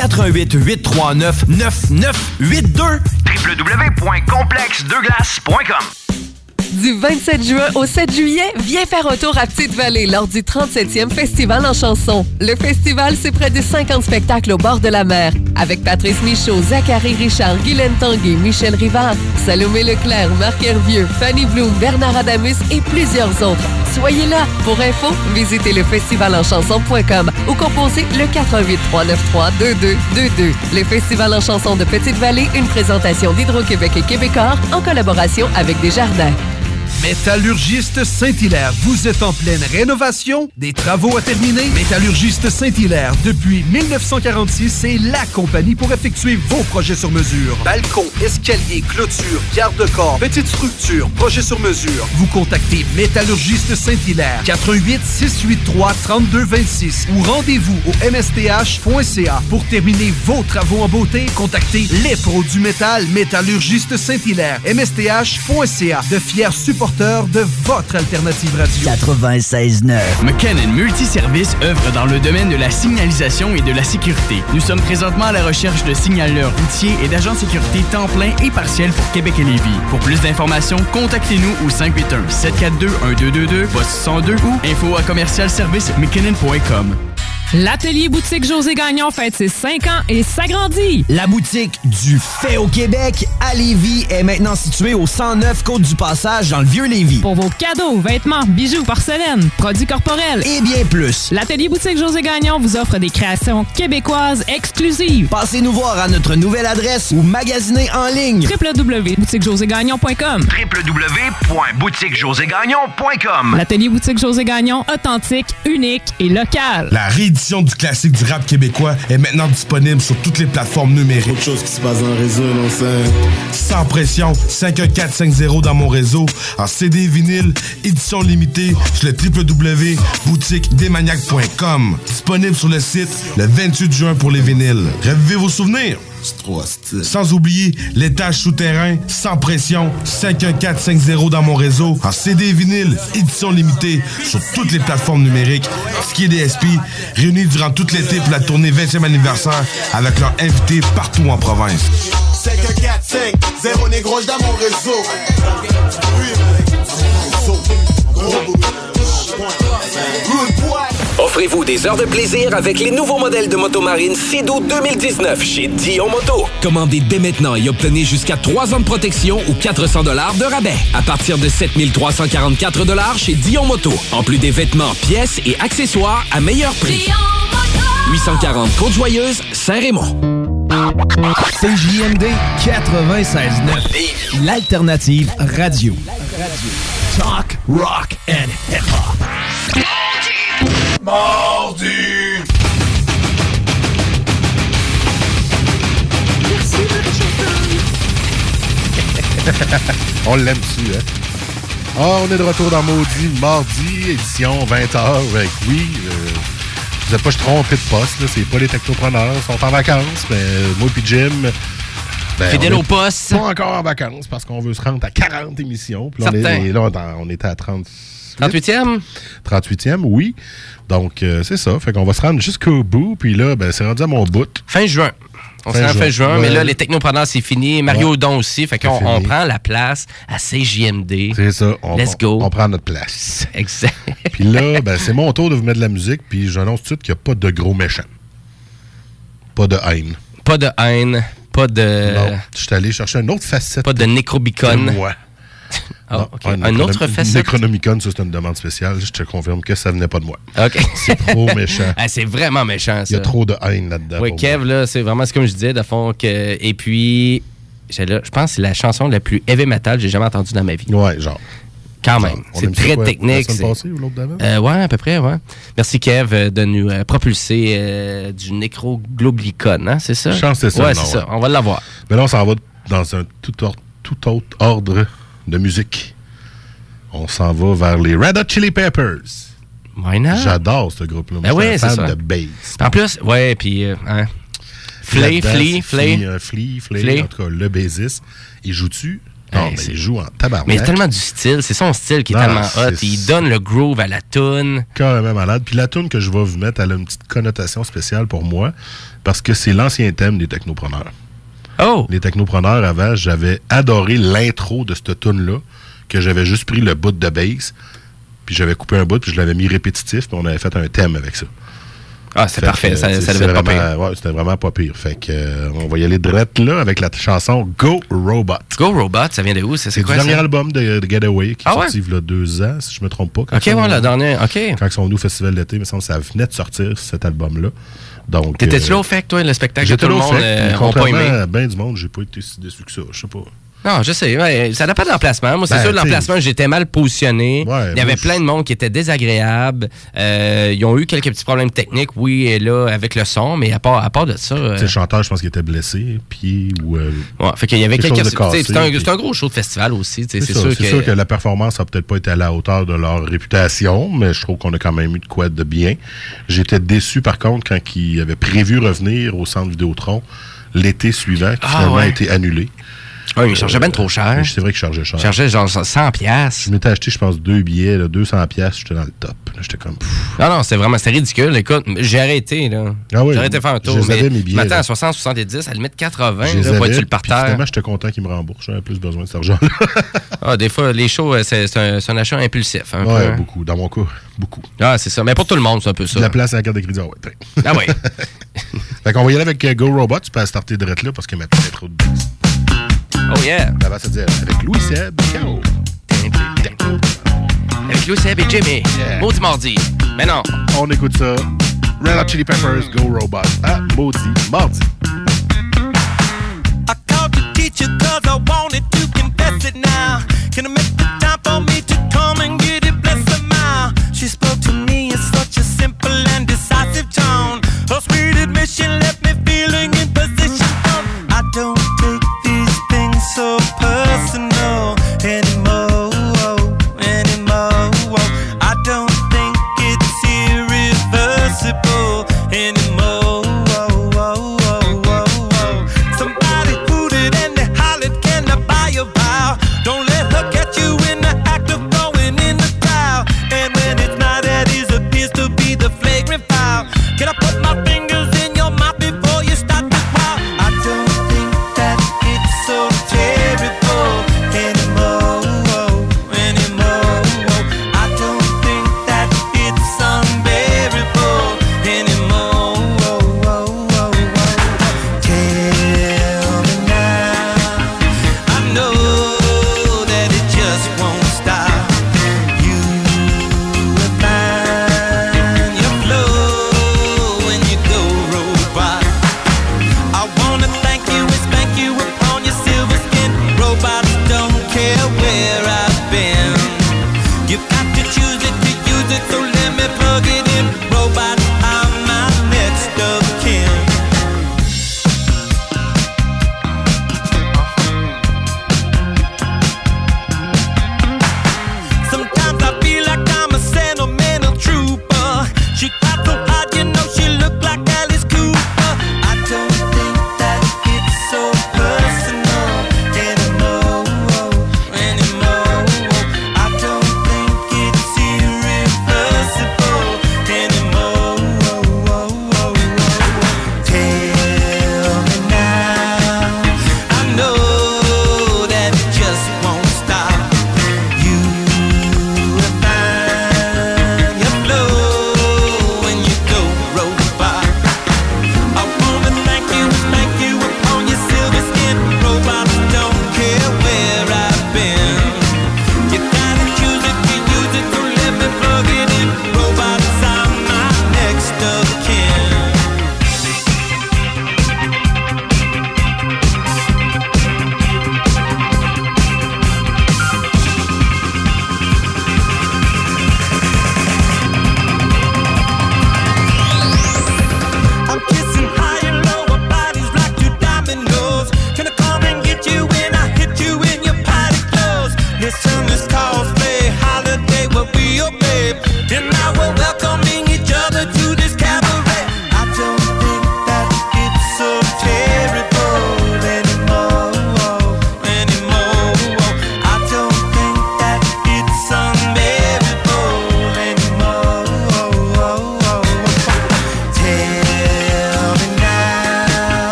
88 839 9982 www.complexdeglace.com Du 27 juin au 7 juillet, viens faire un tour à Petite-Vallée lors du 37e Festival en chanson. Le festival, c'est près de 50 spectacles au bord de la mer. Avec Patrice Michaud, Zachary Richard, Guylaine Tanguay, Michel Rivard, Salomé Leclerc, Marc Hervieux, Fanny Bloom, Bernard Adamus et plusieurs autres. Soyez là. Pour info, visitez le festivalenchanson.com ou composez le 88 393 2222. Le Festival en chanson de Petite-Vallée, une présentation d'Hydro-Québec et Québecor en collaboration avec Desjardins. Métallurgiste Saint-Hilaire, vous êtes en pleine rénovation, des travaux à terminer. Métallurgiste Saint-Hilaire, depuis 1946, c'est la compagnie pour effectuer vos projets sur mesure. Balcon, escalier, clôture, garde-corps, petite structure, projet sur mesure. Vous contactez Métallurgiste Saint-Hilaire, 88 683 3226 ou rendez-vous au msth.ca pour terminer vos travaux en beauté. Contactez les pros du métal, Métallurgiste Saint-Hilaire, msth.ca, de fiers de votre alternative radio. 96.9. McKinnon Multiservice œuvre dans le domaine de la signalisation et de la sécurité. Nous sommes présentement à la recherche de signaleurs routiers et d'agents de sécurité temps plein et partiel pour Québec et Lévis. Pour plus d'informations, contactez-nous au 581-742-1222, poste 102 ou info à commercial service McKinnon.com. L'atelier boutique José Gagnon fête ses 5 ans et s'agrandit. La boutique du fait au Québec à Lévis est maintenant située au 109 Côte du Passage dans le vieux Lévis. Pour vos cadeaux, vêtements, bijoux, porcelaine, produits corporels et bien plus. L'atelier boutique José Gagnon vous offre des créations québécoises exclusives. Passez nous voir à notre nouvelle adresse ou magasinez en ligne. www.boutiquejoségagnon.com www.boutiquejoségagnon.com L'atelier boutique José Gagnon, authentique, unique et local. La réédition du classique du rap québécois est maintenant disponible sur toutes les plateformes numériques. Autre chose qui se passe dans le réseau, non, Sans pression, 51450 dans mon réseau, en CD vinyle, édition limitée sur le www.boutiquedesmaniacs.com. Disponible sur le site le 28 juin pour les vinyles. Revivez vos souvenirs. Sans oublier l'étage souterrain, sans pression, 51450 dans mon réseau, en CD vinyle, édition limitée, sur toutes les plateformes numériques. Ski DSP, réunis durant tout l'été pour la tournée 20e anniversaire avec leurs invités partout en province. 514 0 négro dans mon réseau. Offrez-vous des heures de plaisir avec les nouveaux modèles de motomarine Sea-Doo 2019 chez Dion Moto. Commandez dès maintenant et obtenez jusqu'à 3 ans de protection ou 400 dollars de rabais à partir de 7344 dollars chez Dion Moto. En plus des vêtements, pièces et accessoires à meilleur prix. 840 Côte-Joyeuse, Saint-Raymond. CJMD 96.9, l'alternative radio. Talk, rock and hip-hop. Mardi! on l'aime dessus, hein? Ah, on est de retour dans Maudit, mardi, édition 20h. Ouais, oui, euh, vous n'êtes pas trompé de poste, là. C'est pas les technopreneurs, ils sont en vacances, mais moi et Jim. ben, Fidèle on est au poste. Pas encore en vacances parce qu'on veut se rendre à 40 émissions. Puis là, on, est, là, on, on était à 30. 38e? 38e, oui. Donc, euh, c'est ça. Fait qu'on va se rendre jusqu'au bout. Puis là, ben, c'est rendu à mon bout. Fin juin. On Fin sera en fin juin. juin, mais là, les technopreneurs, c'est fini. Mario Ouais. Don aussi. Fait qu'on on prend la place à CJMD. C'est ça. On, Let's go. On, prend notre place. Exact. Puis là, ben, c'est mon tour de vous mettre de la musique. Puis j'annonce tout de suite qu'il n'y a pas de gros méchants. Pas de haine. Pas de haine, pas de. Non. Je suis allé chercher une autre facette. Pas de moi. Ah, Non, ok. un Un autre facette? Necronomicon, ça, c'est une demande spéciale. Je te confirme que ça venait pas de moi. OK. C'est trop méchant. Ah, c'est vraiment méchant, ça. Il y a trop de haine là-dedans. Oui, Kev, là, c'est vraiment ce que je disais, de fond. Que... Et puis, là, je pense que c'est la chanson la plus heavy metal que j'ai jamais entendue dans ma vie. Ouais, genre. Quand même. C'est très quoi, technique. La passée ou l'autre d'avant? Euh, ouais, à peu près, ouais. Merci, Kev, euh, de nous euh, propulser euh, du nécrogloblicon, hein, c'est ça? Je pense que c'est ça, Ouais, c'est ouais. ça. On va l'avoir. Mais là, on s'en va dans un tout, or- tout autre ordre de musique. On s'en va vers les Red Hot Chili Peppers. J'adore ce groupe-là. Ben oui, c'est ça. de bass. En plus, ouais, puis... euh, hein. Flea, Là-dedans, Flea, euh, Flea, Flea, Flea. en tout cas, le bassiste. Il joue-tu? Non, Hey, mais c'est- il joue en tabarnak. Mais il tellement du style. C'est son style qui est Non, tellement hot. Il donne le groove à la toune. carrément malade. Puis la tune que je vais vous mettre, elle a une petite connotation spéciale pour moi parce que c'est l'ancien thème des technopreneurs. Oh! Les technopreneurs, avant, j'avais adoré l'intro de cette tune-là, que j'avais juste pris le bout de bass, puis j'avais coupé un bout, puis je l'avais mis répétitif, puis on avait fait un thème avec ça. Ah, c'est Fait parfait. que, Ça, sais, ça devait être pas pire. ouais, c'était vraiment pas pire. Fait que, euh, on va y aller direct là avec la chanson Go Robot. Go Robot, ça vient de où? C'est C'est quoi dernier ça? album de, de Getaway qui Ah est ouais? sorti il y a deux ans, si je me trompe pas. Quand Ok, sont- ouais. Ok. Quand ils sont venus au Festival d'été, il me semble que ça venait de sortir, cet album-là. Donc, T'étais-tu euh, là au fait, toi, le spectacle que tout le monde fait, euh, ont pas aimé? à ben du monde, j'ai pas été si déçu que ça. Je sais pas. Non, je sais. ouais, ça n'a pas de l'emplacement. Moi, c'est Ben, sûr, l'emplacement, j'étais mal positionné. Ouais, Il y avait plein de monde qui était désagréable. Euh, ils ont eu quelques petits problèmes techniques, oui, et là, avec le son, mais à part, à part de ça. euh, le chanteur, je pense qu'il était blessé, pied ou. euh, ouais, fait qu'il y avait quelque quelques. C'est un, puis- un gros show de festival aussi. C'est sûr, que. sûr que la performance a peut-être pas été à la hauteur de leur réputation, mais je trouve qu'on a quand même eu de quoi de bien. J'étais déçu par contre quand ils avaient prévu revenir au centre Vidéotron l'été suivant, qui Ah, finalement a été annulé. Ah, il chargeait bien trop cher. C'est vrai qu'il chargeait cher. Il chargeait genre 100 piastres. Je m'étais acheté, je pense, deux billets, là, 200 pièces, j'étais dans le top. J'étais comme... pff, Non, non, c'était vraiment c'était ridicule. Écoute, j'ai arrêté, là. Ah oui, j'ai arrêté de faire un tour. mais mes billets, là. à 60, 70, à la limite 80, je là, sur le parterre. finalement, j'étais content qu'ils me remboursent. J'avais plus besoin de cet argent-là. Ah, des fois, les shows, euh, c'est un, achat impulsif. Ouais, peu. beaucoup. Dans mon cas, beaucoup. Ah, c'est ça. Mais pour tout le monde, c'est un peu ça. De la place à la carte de crédit, ah ouais. Ah oui. fait qu'on va y aller avec euh, Go Robot. Tu peux starter direct là parce que ma tête est trop de. Oh yeah. Ça va se dire avec Louis Seb. Ciao. Avec Louis Seb et Jimmy. Maudit mardi. Mais non. On écoute ça. Red Hot Chili Peppers, Go Robot. Ah, maudit mardi. I called the teacher cause I wanted to confess it now. Can you make the time for me to come and get it? Bless her mouth. She spoke to me in such a simple and decisive tone. Her sweet admission so personal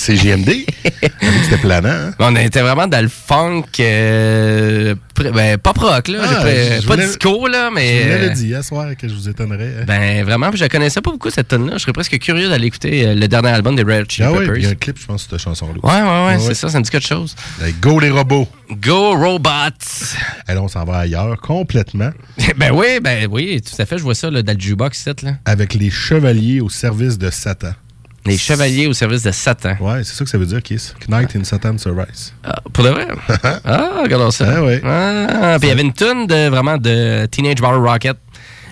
CGMD. C'était planant, hein? On était vraiment dans le funk, euh, pr- ben, pop rock, là. Ah, pas pas disco, là, mais. Je vous l'avais euh, dit hier soir que je vous étonnerais. hein. Ben, vraiment, puis je connaissais pas beaucoup cette tune là Je serais presque curieux d'aller écouter euh, le dernier album des Red Chili ah ouais, Peppers. il y a un clip, je pense, de cette chanson-là. Ouais, ouais, ouais, Ah c'est ça, ça me dit quelque chose. Avec Go les robots. Go Robots! Là, on s'en va ailleurs complètement. ben oui, ben oui, tout à fait. Je vois ça là, dans le jukebox, cette, là. Avec les chevaliers au service de Satan. Les chevaliers au service de Satan. Ouais, c'est ça que ça veut dire, Kiss. Knight in Satan's Service. Ah, pour de vrai? ah, regardons ça. Ah ouais. Ah, puis il y avait une tune de, vraiment de Teenage Bottle Rocket.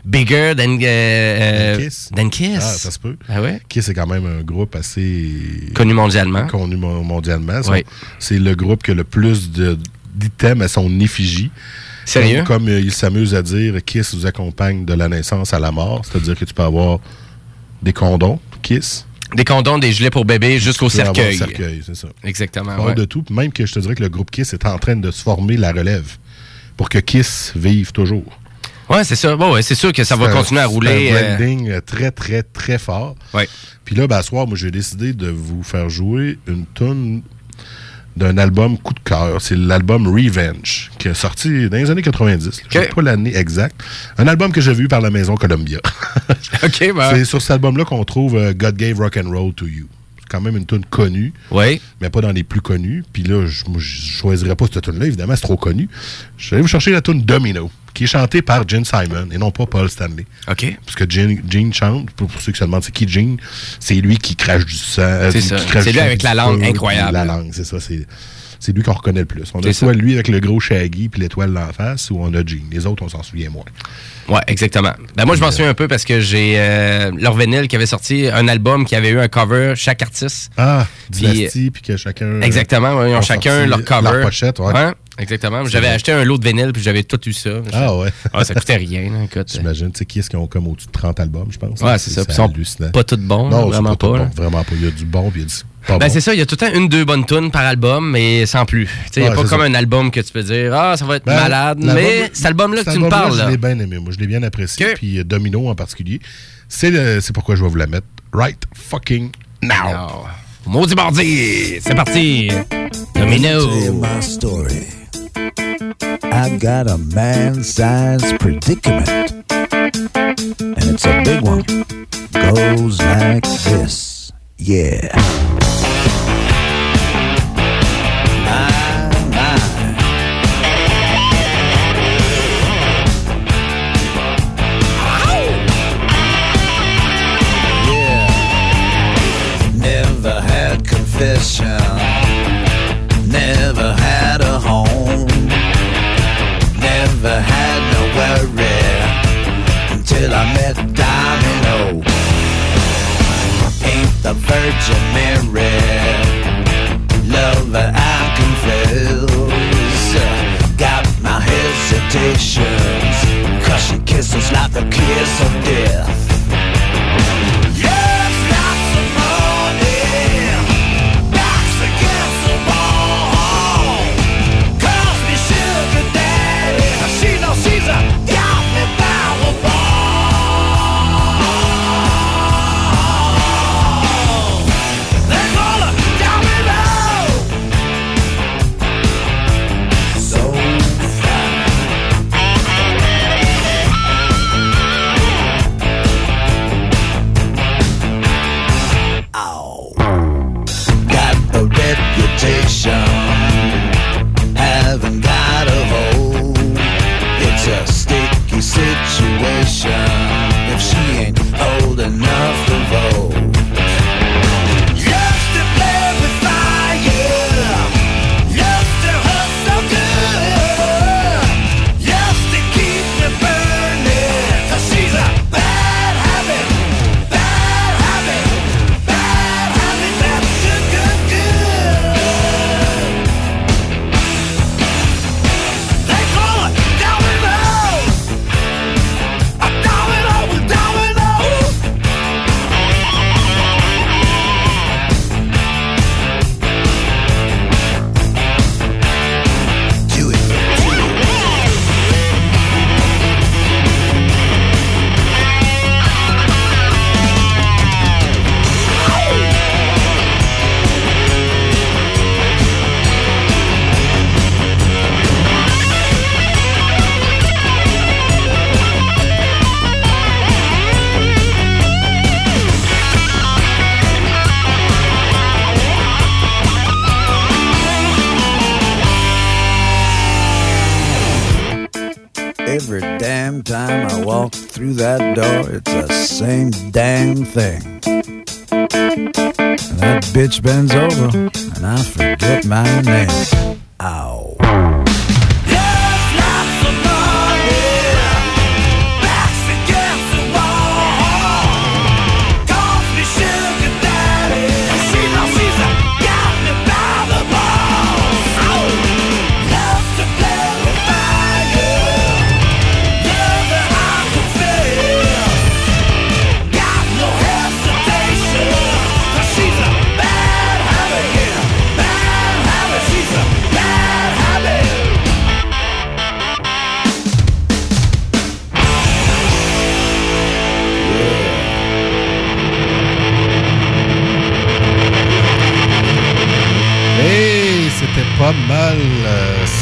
Bigger than, euh, euh, Kiss. than Kiss. Ah, ça se peut. Ah ouais? Kiss est quand même un groupe assez... Connu mondialement. Connu mo- mondialement. Oui. C'est le groupe qui a le plus d'items à son effigie. Sérieux? Comme, comme, euh, il s'amuse à dire, Kiss vous accompagne de la naissance à la mort. C'est-à-dire que tu peux avoir des condoms, Kiss. Des condoms, des gilets pour bébé jusqu'au cercueil. cercueil, c'est ça. Exactement. Hors ouais. de tout. Même que je te dirais que le groupe Kiss est en train de se former la relève pour que Kiss vive toujours. Ouais, c'est ça. Bon, ouais, c'est sûr que ça va un- continuer à rouler. C'est euh, un branding euh, très, très, très fort. Ouais. Puis là, ben, à soir, moi, j'ai décidé de vous faire jouer une tune d'un album coup de cœur. C'est l'album Revenge, qui est sorti dans les années 90. Je sais pas l'année exacte. Un album que j'ai vu par la maison Columbia. Ben. C'est sur cet album-là qu'on trouve euh, God Gave Rock and Roll to You. C'est quand même une tune connue. Oui. Mais pas dans les plus connus. Puis là, je, je choisirais pas cette tune-là, évidemment, c'est trop connu. Je vais aller vous chercher la tune Domino, qui est chantée par Gene Simon et non pas Paul Stanley. OK. Parce que Gene, Gene chante, pour, pour ceux qui se demandent c'est qui Gene, c'est lui qui crache du sang. euh, C'est ça. C'est lui avec la langue incroyable. La langue, c'est ça. C'est, lui qu'on reconnaît le plus. On a soit ça. lui avec le gros Shaggy puis l'étoile d'en face, ou on a Gene. Les autres, on s'en souvient moins. Ouais, exactement. Ben moi, je m'en souviens un peu parce que j'ai euh, leur vinyle qui avait sorti un album qui avait eu un cover, chaque artiste. Ah, Dynasty, puis que chacun. Exactement, ils ont ont chacun leur cover. leur pochette, ouais. Exactement. J'avais acheté un lot de vinyle puis j'avais tout eu ça. Ah ouais. Ah, ça coûtait rien, là, écoute. J'imagine, tu sais, qui est-ce qui ont comme au-dessus de 30 albums, je pense? Ouais, c'est ça. Ils sont pas tous bons, Non, vraiment pas, tout pas, bon. Vraiment pas. Il y a du bon, puis il y a du pas Ben bon. c'est ça, il y a tout le temps une, deux bonnes tunes par album, mais sans plus. Tu sais, Il n'y a Ouais, pas comme ça. un album que tu peux dire, ah, ça va être Ben, malade. Mais cet album-là que tu me parles, Je là. l'ai bien aimé, moi. Je l'ai bien apprécié. Puis euh, Domino en particulier. C'est pourquoi je vais vous la mettre right fucking now. Maudit mardi! C'est parti! Domino! I got a man-sized predicament, and it's a big one. Goes like this, yeah. My, my. Yeah. Never had confession. Until I met Domino. Ain't the Virgin Mary. Lover, I confess. Got my hesitations. Cause she kisses like the kiss of death. Damn thing. And that bitch bends over, and I forget my name. Ow.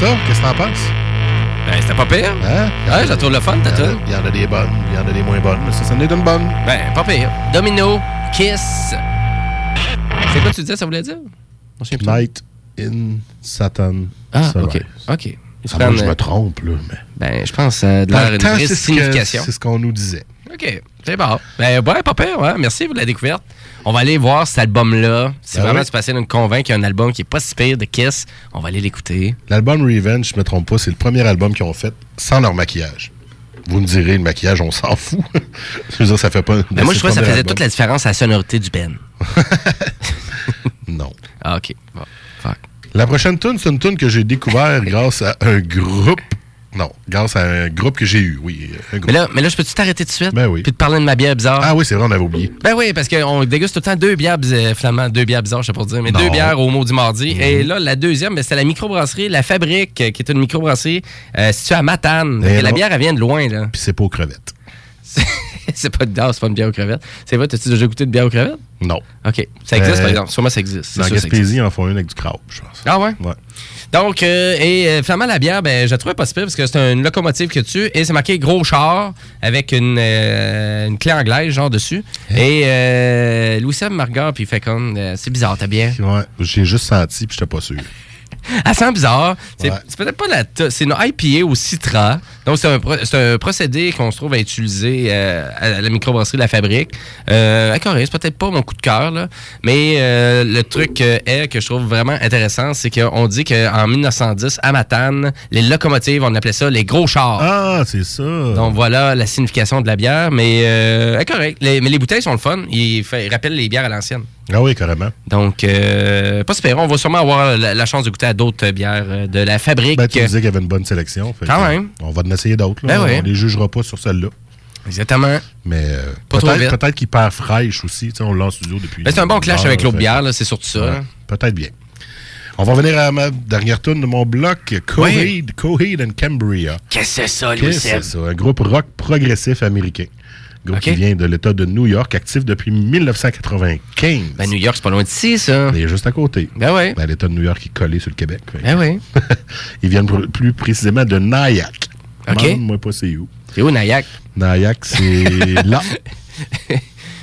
Ça? Qu'est-ce que t'en penses? Ben, c'était pas pire. Hein? Ouais, je la trouve le fun, ta Euh, tune. Il y en a des bonnes, il y en a des moins bonnes, mais ça, ça en est une bonne. Ben, pas pire. Domino, Kiss. C'est quoi tu disais, ça voulait dire? Night in Satan. Ah, Sunrise. ok. OK. Se Ah, moi, prennent, je euh, me trompe, là, mais... Ben, je pense euh, de l'air une vraie que- signification. c'est ce qu'on nous disait. OK. C'est bon. Ben, ouais, pas pire, ouais. Merci pour la découverte. On va aller voir cet album-là. Si Ben vraiment oui. tu passais de nous convaincre qu'il y a un album qui est pas si pire de Kiss, on va aller l'écouter. L'album Revenge, je me trompe pas, c'est le premier album qu'ils ont fait sans leur maquillage. Vous me direz, le maquillage, on s'en fout. je veux dire, ça fait pas... Ben, moi, je trouvais que ça faisait toute toute la différence à la sonorité du Ben. Non. Ah, OK. Bon. Fuck. La prochaine tune, c'est une tune que j'ai découvert grâce à un groupe. Non, grâce à un groupe que j'ai eu, oui. un groupe. Mais là, mais là, je peux-tu t'arrêter tout de suite? Ben oui. Puis te parler de ma bière bizarre? Ah oui, c'est vrai, on avait oublié. Ben oui, parce qu'on déguste tout le temps deux bières, euh, finalement, deux bières bizarres, je sais pas dire, mais Non. deux bières au mot du mardi. Mhm. Et là, la deuxième, ben, c'est la microbrasserie La Fabrique, euh, qui est une microbrasserie euh, située à Matane. Ben Et la bière, elle vient de loin, là. Puis c'est pas aux crevettes. c'est pas de c'est pas une bière aux crevettes. C'est vrai, t'as-tu déjà goûté de bière aux crevettes? Non. OK. Ça existe, Euh, par exemple. Sûrement, ça existe. Dans existe. Gaspésie, ils en font une avec du crabe, je pense. Ah ouais? Ouais. Donc, euh, et euh, finalement, la bière, ben, je la trouvais pas si pire parce que c'est une locomotive que tu et c'est marqué gros char avec une, euh, une clé anglaise, genre dessus. Hein? Et euh, Louis-Seb me regarde, puis il fait comme, c'est bizarre ta bière. Ouais, j'ai juste senti, puis j'étais pas sûr. Elle sent bizarre. C'est Ouais. peut-être pas la. C'est une IPA au citra. Donc, c'est un, pro- c'est un procédé qu'on se trouve à utiliser euh, à la microbrasserie de la fabrique. Euh, à Corée, c'est peut-être pas mon coup de cœur, là. Mais euh, le truc euh, est que je trouve vraiment intéressant, c'est qu'on dit qu'en 1910, à Matane, les locomotives, on appelait ça les gros chars. Ah, c'est ça. Donc voilà la signification de la bière. Mais euh, correct. Les- mais les bouteilles sont le fun. Ils, fait- ils rappellent les bières à l'ancienne. Ah oui, carrément. Donc, euh, pas super. On va sûrement avoir la, la chance de goûter à d'autres bières de la fabrique. Ben, tu disais qu'il y avait une bonne sélection. fait Quand même. On va essayer d'autres. Ben oui. On les jugera pas sur celle-là. Exactement. Mais euh, peut-être qu'il perd fraîche aussi. On l'a en studio depuis. Ben, c'est un bon clash heure, avec l'autre bière, c'est surtout ça. Ouais, là. Peut-être bien. On va revenir à ma dernière tune de mon bloc, Coheed, Coheed and Cambria. Qu'est-ce que c'est ça, Qu'est-ce que c'est ça? Un groupe rock progressif américain. Un groupe qui vient de l'État de New York, actif depuis 1995. Ben, New York, c'est pas loin d'ici, ça. Il est juste à côté. Ben oui. Ben, L'État de New York est collé sur le Québec. Ben oui. Ils viennent plus précisément de Nyack. Ok. Demande-moi pas c'est où? C'est où, Nayak? Nyack, c'est là.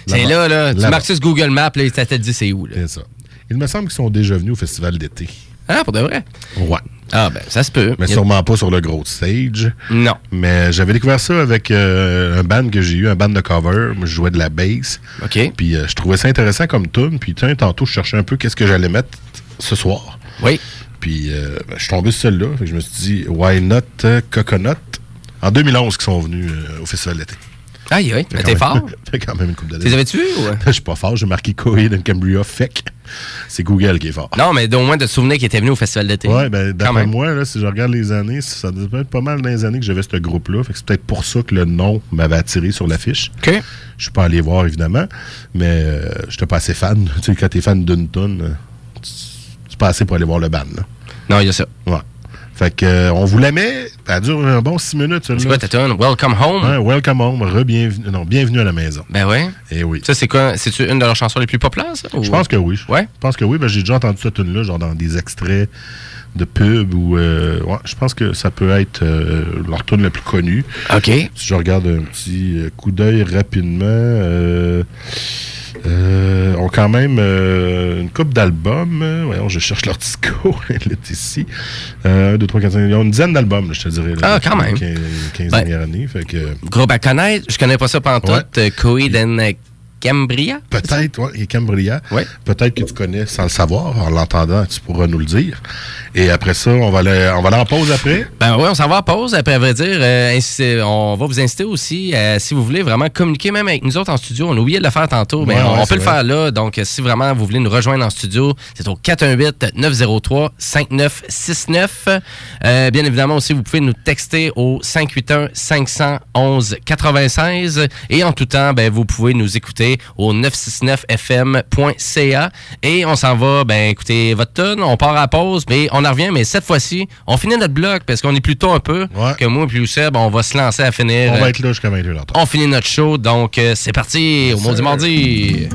C'est là, là. Tu marques sur Google Maps, là, ça te dit c'est où, là. C'est ça. Il me semble qu'ils sont déjà venus au festival d'été. Ah, pour de vrai? Ouais. Ah, ben, ça se peut. Mais a- sûrement pas sur le gros stage. Non. Mais j'avais découvert ça avec euh, un band que j'ai eu, un band de cover. Moi, je jouais de la bass. OK. Puis euh, je trouvais ça intéressant comme tune. Puis tiens, tantôt, je cherchais un peu qu'est-ce que j'allais mettre ce soir. Oui. Puis euh, ben, je suis tombé sur celle-là. Je me suis dit, Why Not euh, Coconut? En 2011, qu'ils sont venus euh, au festival d'été. Aïe, aïe. T'es fort. fait quand même une coupe d'années. Tu les avais-tu vu ou? Je suis pas fort. J'ai marqué Coheed and Cambria Fake. C'est Google qui est fort. Non, mais au moins de te souvenir qu'il était venu au festival d'été. Ouais, ben, d'après moi, là, si je regarde les années, ça doit être pas mal dans les années que j'avais ce groupe-là. Fait que c'est peut-être pour ça que le nom m'avait attiré sur l'affiche. OK. Je suis pas allé voir, évidemment, mais euh, j'étais pas assez fan. Tu sais, quand t'es fan d'une euh, tu- c'est pas assez pour aller voir le band. Là. Non, il y a ça. Ouais. Fait que, euh, on vous la met. Elle dure un bon six minutes. C'est quoi ta tune? Welcome Home? Ouais, welcome home. Re-bienvenue. Non, bienvenue à la maison. Ben ouais. Eh oui. Ça, c'est quoi? C'est-tu une de leurs chansons les plus populaires, ça? Je pense que oui. Ouais? Je pense que oui. Ben, j'ai déjà entendu cette tune-là, genre dans des extraits de pub ou. euh, ouais, je pense que ça peut être euh, leur tune la plus connue. OK. Si je regarde un petit euh, coup d'œil rapidement. Euh, euh, ont quand même euh, une coupe d'albums. Euh, voyons, je cherche leur disco. Elle est ici. Euh, 1, 2, 3, 4, 5. Ils ont une dizaine d'albums, je te dirais. là, Ah, quand même. la quin- 15 Ben, dernière année. Fait que, Groupe à connaître, je connais pas ça pantoute. Ouais. Coed and euh, Cambria? Peut-être, oui, et Cambria. Peut-être que tu connais sans le savoir. En l'entendant, tu pourras nous le dire. Et après ça, on va aller, on va aller en pause après. Ben oui, on s'en va en pause. Après, à vrai dire, euh, on va vous inciter aussi, euh, si vous voulez vraiment communiquer même avec nous autres en studio. On a oublié de le faire tantôt, mais Ouais, on, ouais, peut le faire là. Donc, si vraiment vous voulez nous rejoindre en studio, c'est au 418-903-5969. Euh, bien évidemment aussi, vous pouvez nous texter au 581-511-96. Et en tout temps, ben, vous pouvez nous écouter au 969fm.ca. Et on s'en va, ben, écoutez votre tune, on part à la pause, mais on en revient. Mais cette fois-ci, on finit notre bloc parce qu'on est plus tôt un peu que moi et puis Seb. On va se lancer à finir. On va être là jusqu'à 22h. on finit notre show, donc euh, c'est parti au Maudit Mardi.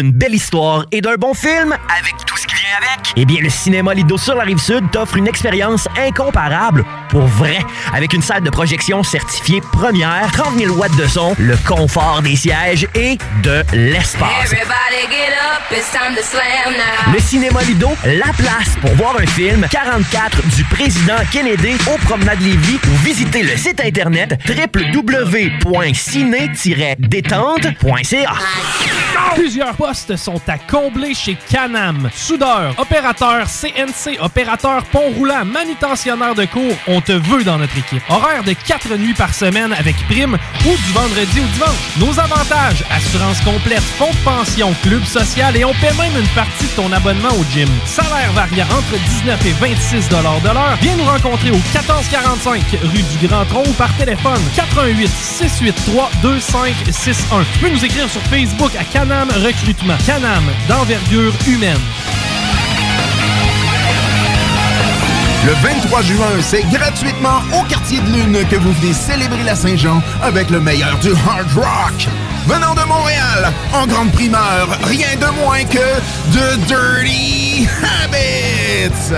D'une belle histoire et d'un bon film avec tout ce qui vient avec? Eh bien, le Cinéma Lido sur la Rive-Sud t'offre une expérience incomparable pour vrai. Avec une salle de projection certifiée première, 30 000 watts de son, le confort des sièges et de l'espace. Le Cinéma Lido, la place pour voir un film 44 du président Kennedy au promenade Lévis ou visiter le site internet www.ciné-détente.ca. Plusieurs postes sont à combler chez Canam. Soudeur, opérateur CNC, opérateur pont roulant, manutentionnaire de cours, on te veut dans notre équipe. Horaire de 4 nuits par semaine avec prime ou du vendredi au dimanche. Nos avantages, assurance complète, fonds de pension, club social et on paie même une partie de ton abonnement au gym. Salaire variant entre 19 et 26 de l'heure. Viens nous rencontrer au 1445 rue du Grand Tronc ou par téléphone 88 683 2561. Tu peux nous écrire sur Facebook à Canam Recrutement. Canam, d'envergure humaine. Le 23 juin, c'est gratuitement au quartier de Lune que vous venez célébrer la Saint-Jean avec le meilleur du hard rock. Venant de Montréal, en grande primeur, rien de moins que de Dirty Habits.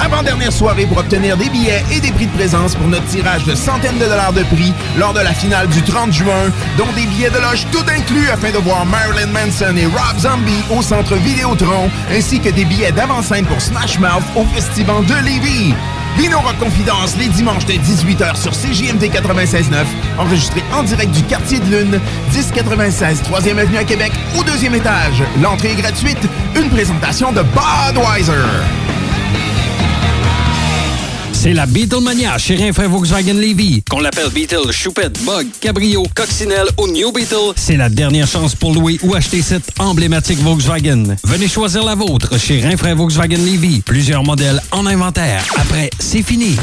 Avant-dernière soirée pour obtenir des billets et des prix de présence pour notre tirage de centaines de dollars de prix lors de la finale du 30 juin, dont des billets de loge tout inclus afin de voir Marilyn Manson et Rob Zombie au centre Vidéotron, ainsi que des billets d'avant-scène pour Smash Mouth au Festival de Lévis. Vino Rock Confidence les dimanches dès 18h sur CJMD 96.9, enregistré en direct du quartier de Lune, 1096 3e Avenue à Québec, au deuxième étage. L'entrée est gratuite, une présentation de Budweiser. C'est la Beatlemania chez Rinfrae Volkswagen Levy. Qu'on l'appelle Beetle, Choupette, Bug, Cabrio, Coccinelle ou New Beetle, c'est la dernière chance pour louer ou acheter cette emblématique Volkswagen. Venez choisir la vôtre chez Rinfrae Volkswagen Levy. Plusieurs modèles en inventaire. Après, c'est fini.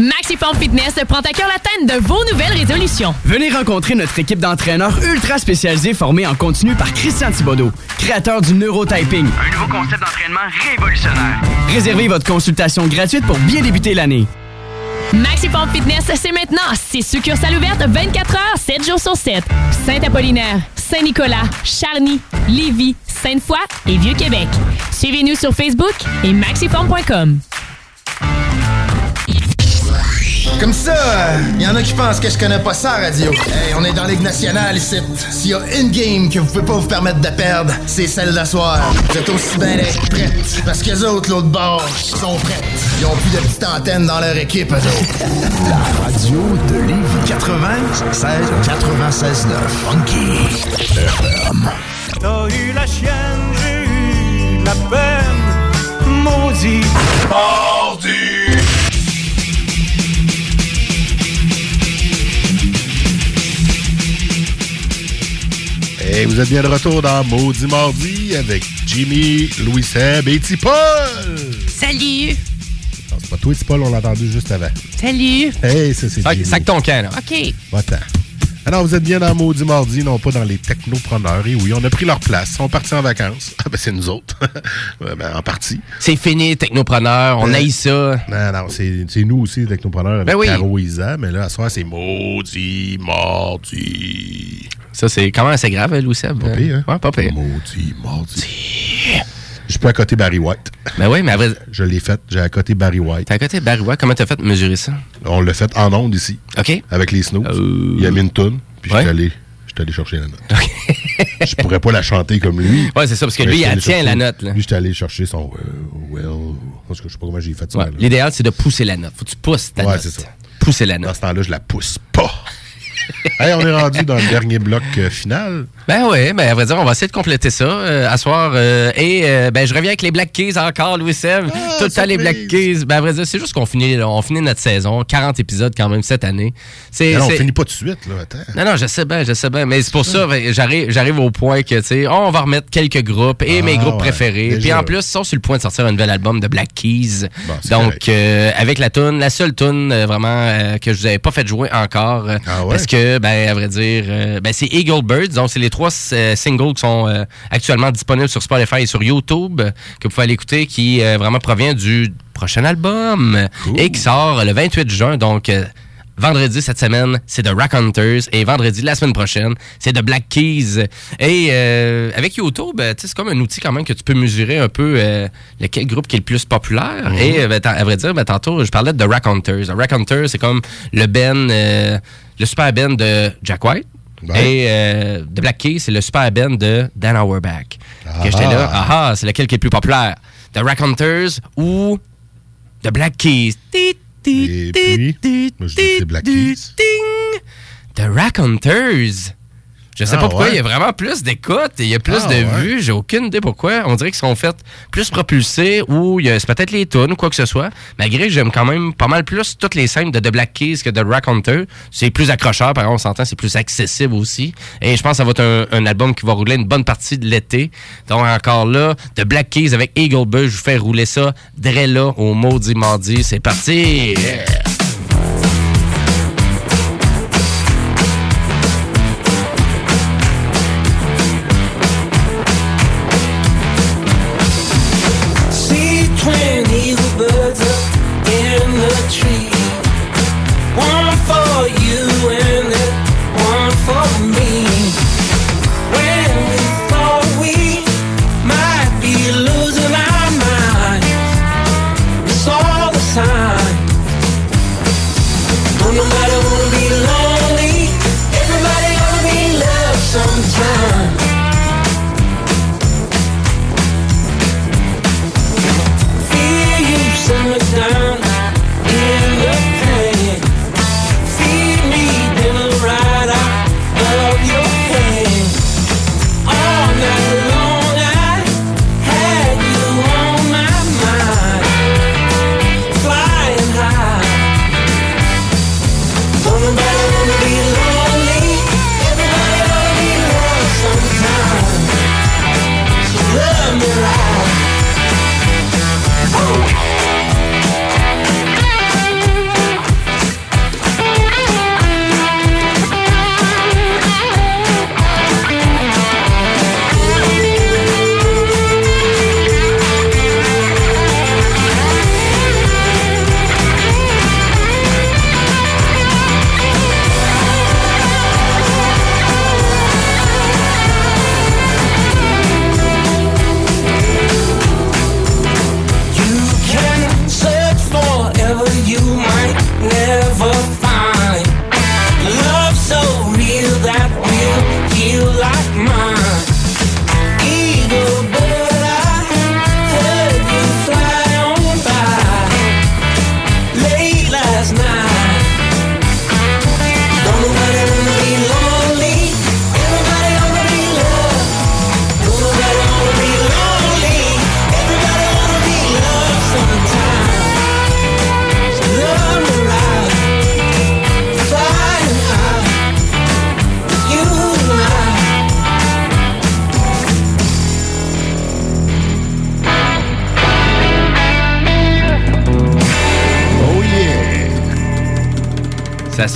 Maxiform Fitness prend à cœur l'atteinte de vos nouvelles résolutions. Venez rencontrer notre équipe d'entraîneurs ultra spécialisés formés en continu par Christian Thibodeau, créateur du neurotyping. Un nouveau concept d'entraînement révolutionnaire. Réservez votre consultation gratuite pour bien débuter l'année. Maxiform Fitness, c'est maintenant. C'est succursale ouverte 24 heures, 7 jours sur 7. Saint-Apollinaire, Saint-Nicolas, Charny, Lévis, Sainte-Foy et Vieux-Québec. Suivez-nous sur Facebook et maxiform.com. Comme ça, il y en a qui pensent que je connais pas ça, radio. Hey, on est dans Ligue nationale ici. S'il y a une game que vous pouvez pas vous permettre de perdre, c'est celle d'asseoir. Vous êtes aussi bien d'être prêtes. Parce que les autres, l'autre bord, sont prêtes. Ils ont plus de petites antennes dans leur équipe, eux autres. La radio de Lévis 96 96 9 Funky FM. T'as eu la chienne, j'ai eu la peine. Maudit. Mardi. Et vous êtes bien de retour dans Maudit Mardi avec Jimmy, Louis Seb et Tipol. Salut! Non, c'est pas toi, Tipol, on l'a entendu juste avant. Salut! Hey, ça c'est Sac, Jimmy. sac ton camp, là. OK. Va-t'en. Alors, vous êtes bien dans Maudit Mardi, non pas dans les technopreneurs. Et oui, on a pris leur place. Ils sont partis en vacances. Ah, ben, c'est nous autres. Ben, en partie. C'est fini, technopreneur. On Euh, haït ça. Non, non, c'est c'est nous aussi, les technopreneurs, avec Ben oui. Caro et Isa. Mais là, à ce soir, c'est Maudit Mardi. Ça, c'est quand même assez grave, Louis Seb. Pas pire, hein? Ouais, pas pire. Maudit Mardi. Je peux accoter Barry White. Ben oui, mais après. Je l'ai fait. J'ai accoté Barry White. T'as à côté Barry White, comment t'as fait mesurer ça? On l'a fait en ondes ici. OK. Avec les snows. Il a mis une toune, puis je suis allé, allé chercher la note. je pourrais pas la chanter comme lui. Ouais, c'est ça, parce que lui, il tient chercher- la note, là. Lui, j'étais allé chercher son euh, well. Parce que je sais pas comment j'ai fait ça. Ouais. L'idéal, c'est de pousser la note. Faut que tu pousses ta Ouais, note. c'est ça. Pousser la note. Dans ce temps-là, je la pousse pas. hey, on est rendu dans le dernier bloc euh, final. Ben oui, ben à vrai dire, on va essayer de compléter ça euh, à soir. euh, et euh, ben je reviens avec les Black Keys encore, Louis Seb. Tout le temps les Black Keys. Ben à vrai dire, c'est juste qu'on finit, on finit notre saison. 40 épisodes quand même cette année. C'est, on finit pas tout de suite, là. Attends. Non, non, je sais bien, je sais bien. Mais c'est pour ça, ben, j'arrive, j'arrive au point que, tu sais, on va remettre quelques groupes et Ah, mes groupes ouais, préférés. Puis en plus, ils sont sur le point de sortir un nouvel album de Black Keys. Donc, avec la tune, la seule tune vraiment que je vous avais pas fait jouer encore. Ah ouais? Parce que, ben, à vrai dire, euh, ben, c'est Eagle Birds. Donc, c'est les trois euh, singles qui sont euh, actuellement disponibles sur Spotify et sur YouTube, que vous pouvez aller écouter, qui euh, vraiment provient du prochain album et qui sort le 28 juin. Donc, Vendredi cette semaine, c'est The Rock Hunters. Et vendredi la semaine prochaine, c'est The Black Keys. Et euh, avec YouTube, tu sais, c'est comme un outil quand même que tu peux mesurer un peu euh, lequel groupe qui est le plus populaire. Mhm. Et ben, à vrai dire, ben, tantôt, je parlais de Rock Hunters. Rock Hunters, c'est comme le Ben, euh, le super Ben de Jack White. Et euh, The Black Keys, c'est le super Ben de Dan Auerbach. Que j'étais là, ah ah, c'est lequel qui est le plus populaire? The Rock Hunters ou The Black Keys? Tit, tit, ting. The Rack Hunters. Je sais Ah, pas pourquoi, ouais. il y a vraiment plus d'écoute et il y a plus Ah, de ouais. vues. J'ai aucune idée pourquoi. On dirait qu'ils sont faits plus propulsés ou il y a- c'est peut-être les tunes ou quoi que ce soit. Malgré que j'aime quand même pas mal plus toutes les scènes de The Black Keys que de Rack Hunter. C'est plus accrocheur, par exemple, on s'entend, c'est plus accessible aussi. Et je pense que ça va être un, un album qui va rouler une bonne partie de l'été. Donc encore là, The Black Keys avec Eagle Bush, je vous fais rouler ça là au maudit mardi. C'est parti! Twin eagle birds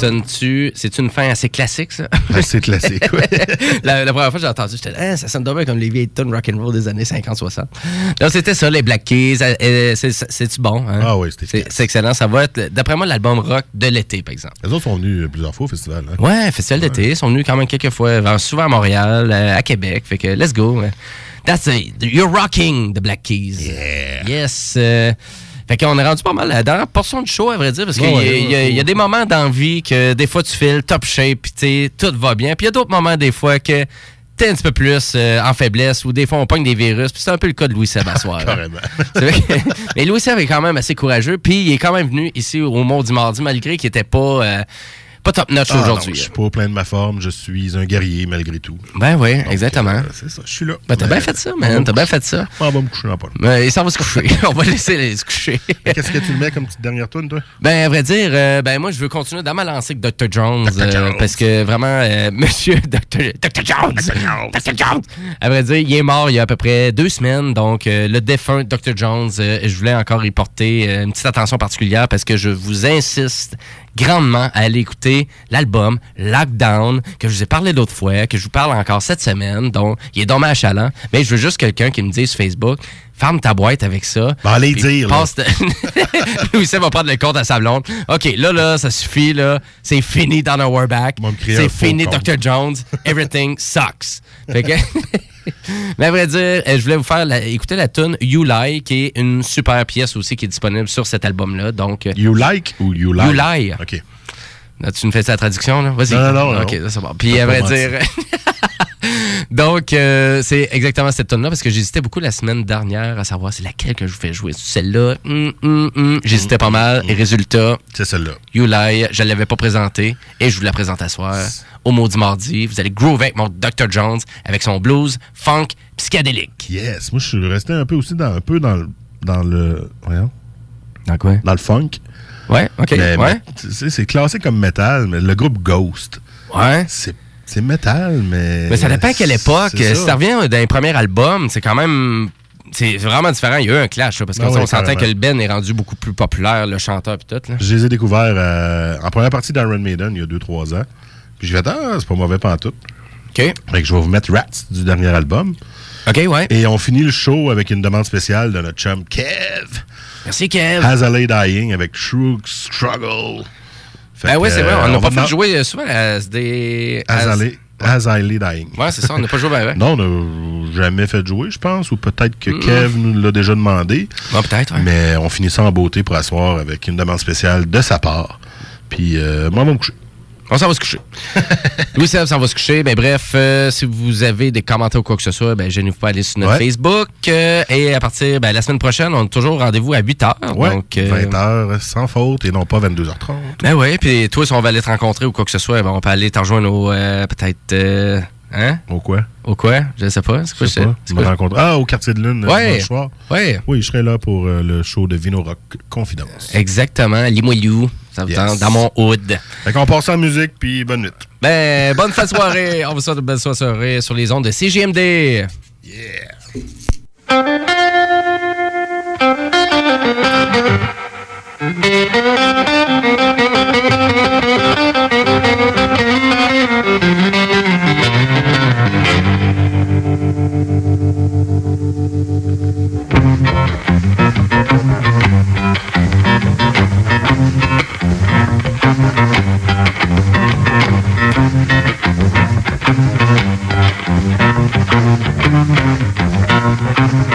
sonne-tu. C'est une fin assez classique, ça? Assez classique, oui. la, la première fois que j'ai entendu, j'étais là, Ah, ça sonne dommage comme les vieilles tunes rock'n'roll des années 50-60. Donc, c'était ça, les Black Keys. Euh, euh, c'est- c'est- C'est-tu bon? hein? Ah oui, c'était C'est c'est excellent. Ça va être, d'après moi, l'album rock de l'été, par exemple. Les autres sont venus plusieurs fois au festival. Hein? Ouais, festival d'été. Ils sont venus quand même quelques fois, euh, souvent à Montréal, euh, à Québec. Fait que, let's go. That's it. You're rocking the Black Keys. Yes. euh, fait qu'on est rendu pas mal à la dernière portion du show, à vrai dire, parce qu'il Ouais, y, a- ouais, il y a- il y a des moments d'envie que des fois tu files top shape, puis tu sais, tout va bien. Puis il y a d'autres moments, des fois, que t'es un petit peu plus euh, en faiblesse, ou des fois on pogne des virus. Puis c'est un peu le cas de Louis. C'est vrai que- mais Louis Seb est quand même assez courageux. Puis il est quand même venu ici au Maudit Mardi, malgré qu'il était pas, euh, pas top notch Ah, aujourd'hui. Je suis pas au plein de ma forme, je suis un guerrier malgré tout. Ben oui, exactement. euh, c'est ça, je suis là. Ben t'as bien fait ça, man. T'as bien fait ça. On va me coucher dans pas. Ben, il s'en va se coucher. On va laisser aller se coucher. Qu'est-ce que tu le mets comme petite dernière tune, toi? Ben, à vrai dire, euh, ben, moi, je veux continuer dans ma lancée avec Dr. Jones. Dr. euh, Jones. parce que vraiment, euh, monsieur Dr. Dr. Jones. Dr. Jones. À vrai dire, il est mort il y a à peu près deux semaines. Donc, le défunt Dr. Jones, je voulais encore y porter une petite attention particulière parce que je vous insiste grandement à aller écouter l'album Lockdown, que je vous ai parlé d'autres fois, que je vous parle encore cette semaine, donc il est dommage chalant. Mais je veux juste quelqu'un qui me dise sur Facebook, ferme ta boîte avec ça. Ben, allez dire, là. passe Louis Seb va prendre le compte à sa blonde. OK, là, là, ça suffit, là. C'est fini Donna Warback. créer un C'est faux fini. Dr. Jones. Everything sucks. Fait que... Mais à vrai dire, euh, je voulais vous faire la- écouter la tune You Lie, qui est une super pièce aussi qui est disponible sur cet album-là. Donc, euh, You Like ou You Lie? You Lie. OK. Là, tu me fais la traduction, là? Vas-y. Non, non, non, OK, c'est bon. Puis, à vrai dire... Donc, euh, c'est exactement cette tonne là parce que j'hésitais beaucoup la semaine dernière à savoir c'est laquelle que je vous fais jouer. Celle-là, hum, hum, hum. j'hésitais pas mal. Et résultat, c'est celle-là. You Lie, je l'avais pas présentée et je vous la présente à soir au Maudit Mardi. Vous allez groove avec mon Dr. Jones avec son blues, funk, psychédélique. Yes. Moi, je suis resté un peu aussi dans, un peu dans, le- dans le. Voyons. Dans quoi? Dans le funk. Ouais, ok, Mais- ouais. c'est classé comme métal, mais le groupe Ghost. Ouais. C'est c'est métal, mais. Mais ça dépend à quelle époque. Si ça revient d'un premier album, c'est quand même. C'est vraiment différent. Il y a eu un clash, là, parce qu'on Ah oui, s'entend carrément. que le Ben est rendu beaucoup plus populaire, le chanteur puis tout. Là. Je les ai découverts euh, en première partie d'Iron Maiden il y a 2-3 ans. Puis je vais ah, c'est pas mauvais pantoute. OK. Fait que je vais vous mettre Rats du dernier album. OK, ouais. Et on finit le show avec une demande spéciale de notre chum Kev. Merci, Kev. As I Lay Dying avec True Struggle. Ben ouais, c'est vrai. euh, On n'a va pas fait jouer euh, souvent à des. As, I Lay, Dying. Ouais, c'est ça. On n'a pas joué ben. Non, on n'a jamais fait jouer, je pense, ou peut-être que. Kev nous l'a déjà demandé. Ouais, peut-être, ouais. Mais on finit ça en beauté pour asseoir avec une demande spéciale de sa part. Puis euh, moi, on va me coucher. On s'en va se coucher. Louis Seb s'en va se coucher. Ben, bref, euh, si vous avez des commentaires ou quoi que ce soit, ben, gênez-vous pas à aller sur notre Ouais. Facebook. euh, et à partir, ben, la semaine prochaine, on a toujours rendez-vous à 8 h. Ouais, donc, euh, 20 heures sans faute et non pas 22h30. Ben ouais, puis toi, si on va aller te rencontrer ou quoi que ce soit, ben on peut aller te rejoindre au, peut-être, hein? Au quoi? Au quoi? Je sais pas. C'est quoi Je sais pas. c'est me quoi? rencontres. Ah, au quartier de lune, Ouais. dimanche soir. Ouais. Oui, je serai là pour le show de Vino Rock Confidence. Exactement, Limoilou. Ça vous Yes. tente, dans mon hood. Fait qu'on passe en musique, puis bonne nuit. Ben, bonne fin de soirée. on vous souhaite une belle soirée sur les ondes de CGMD. Thank you. Thank you.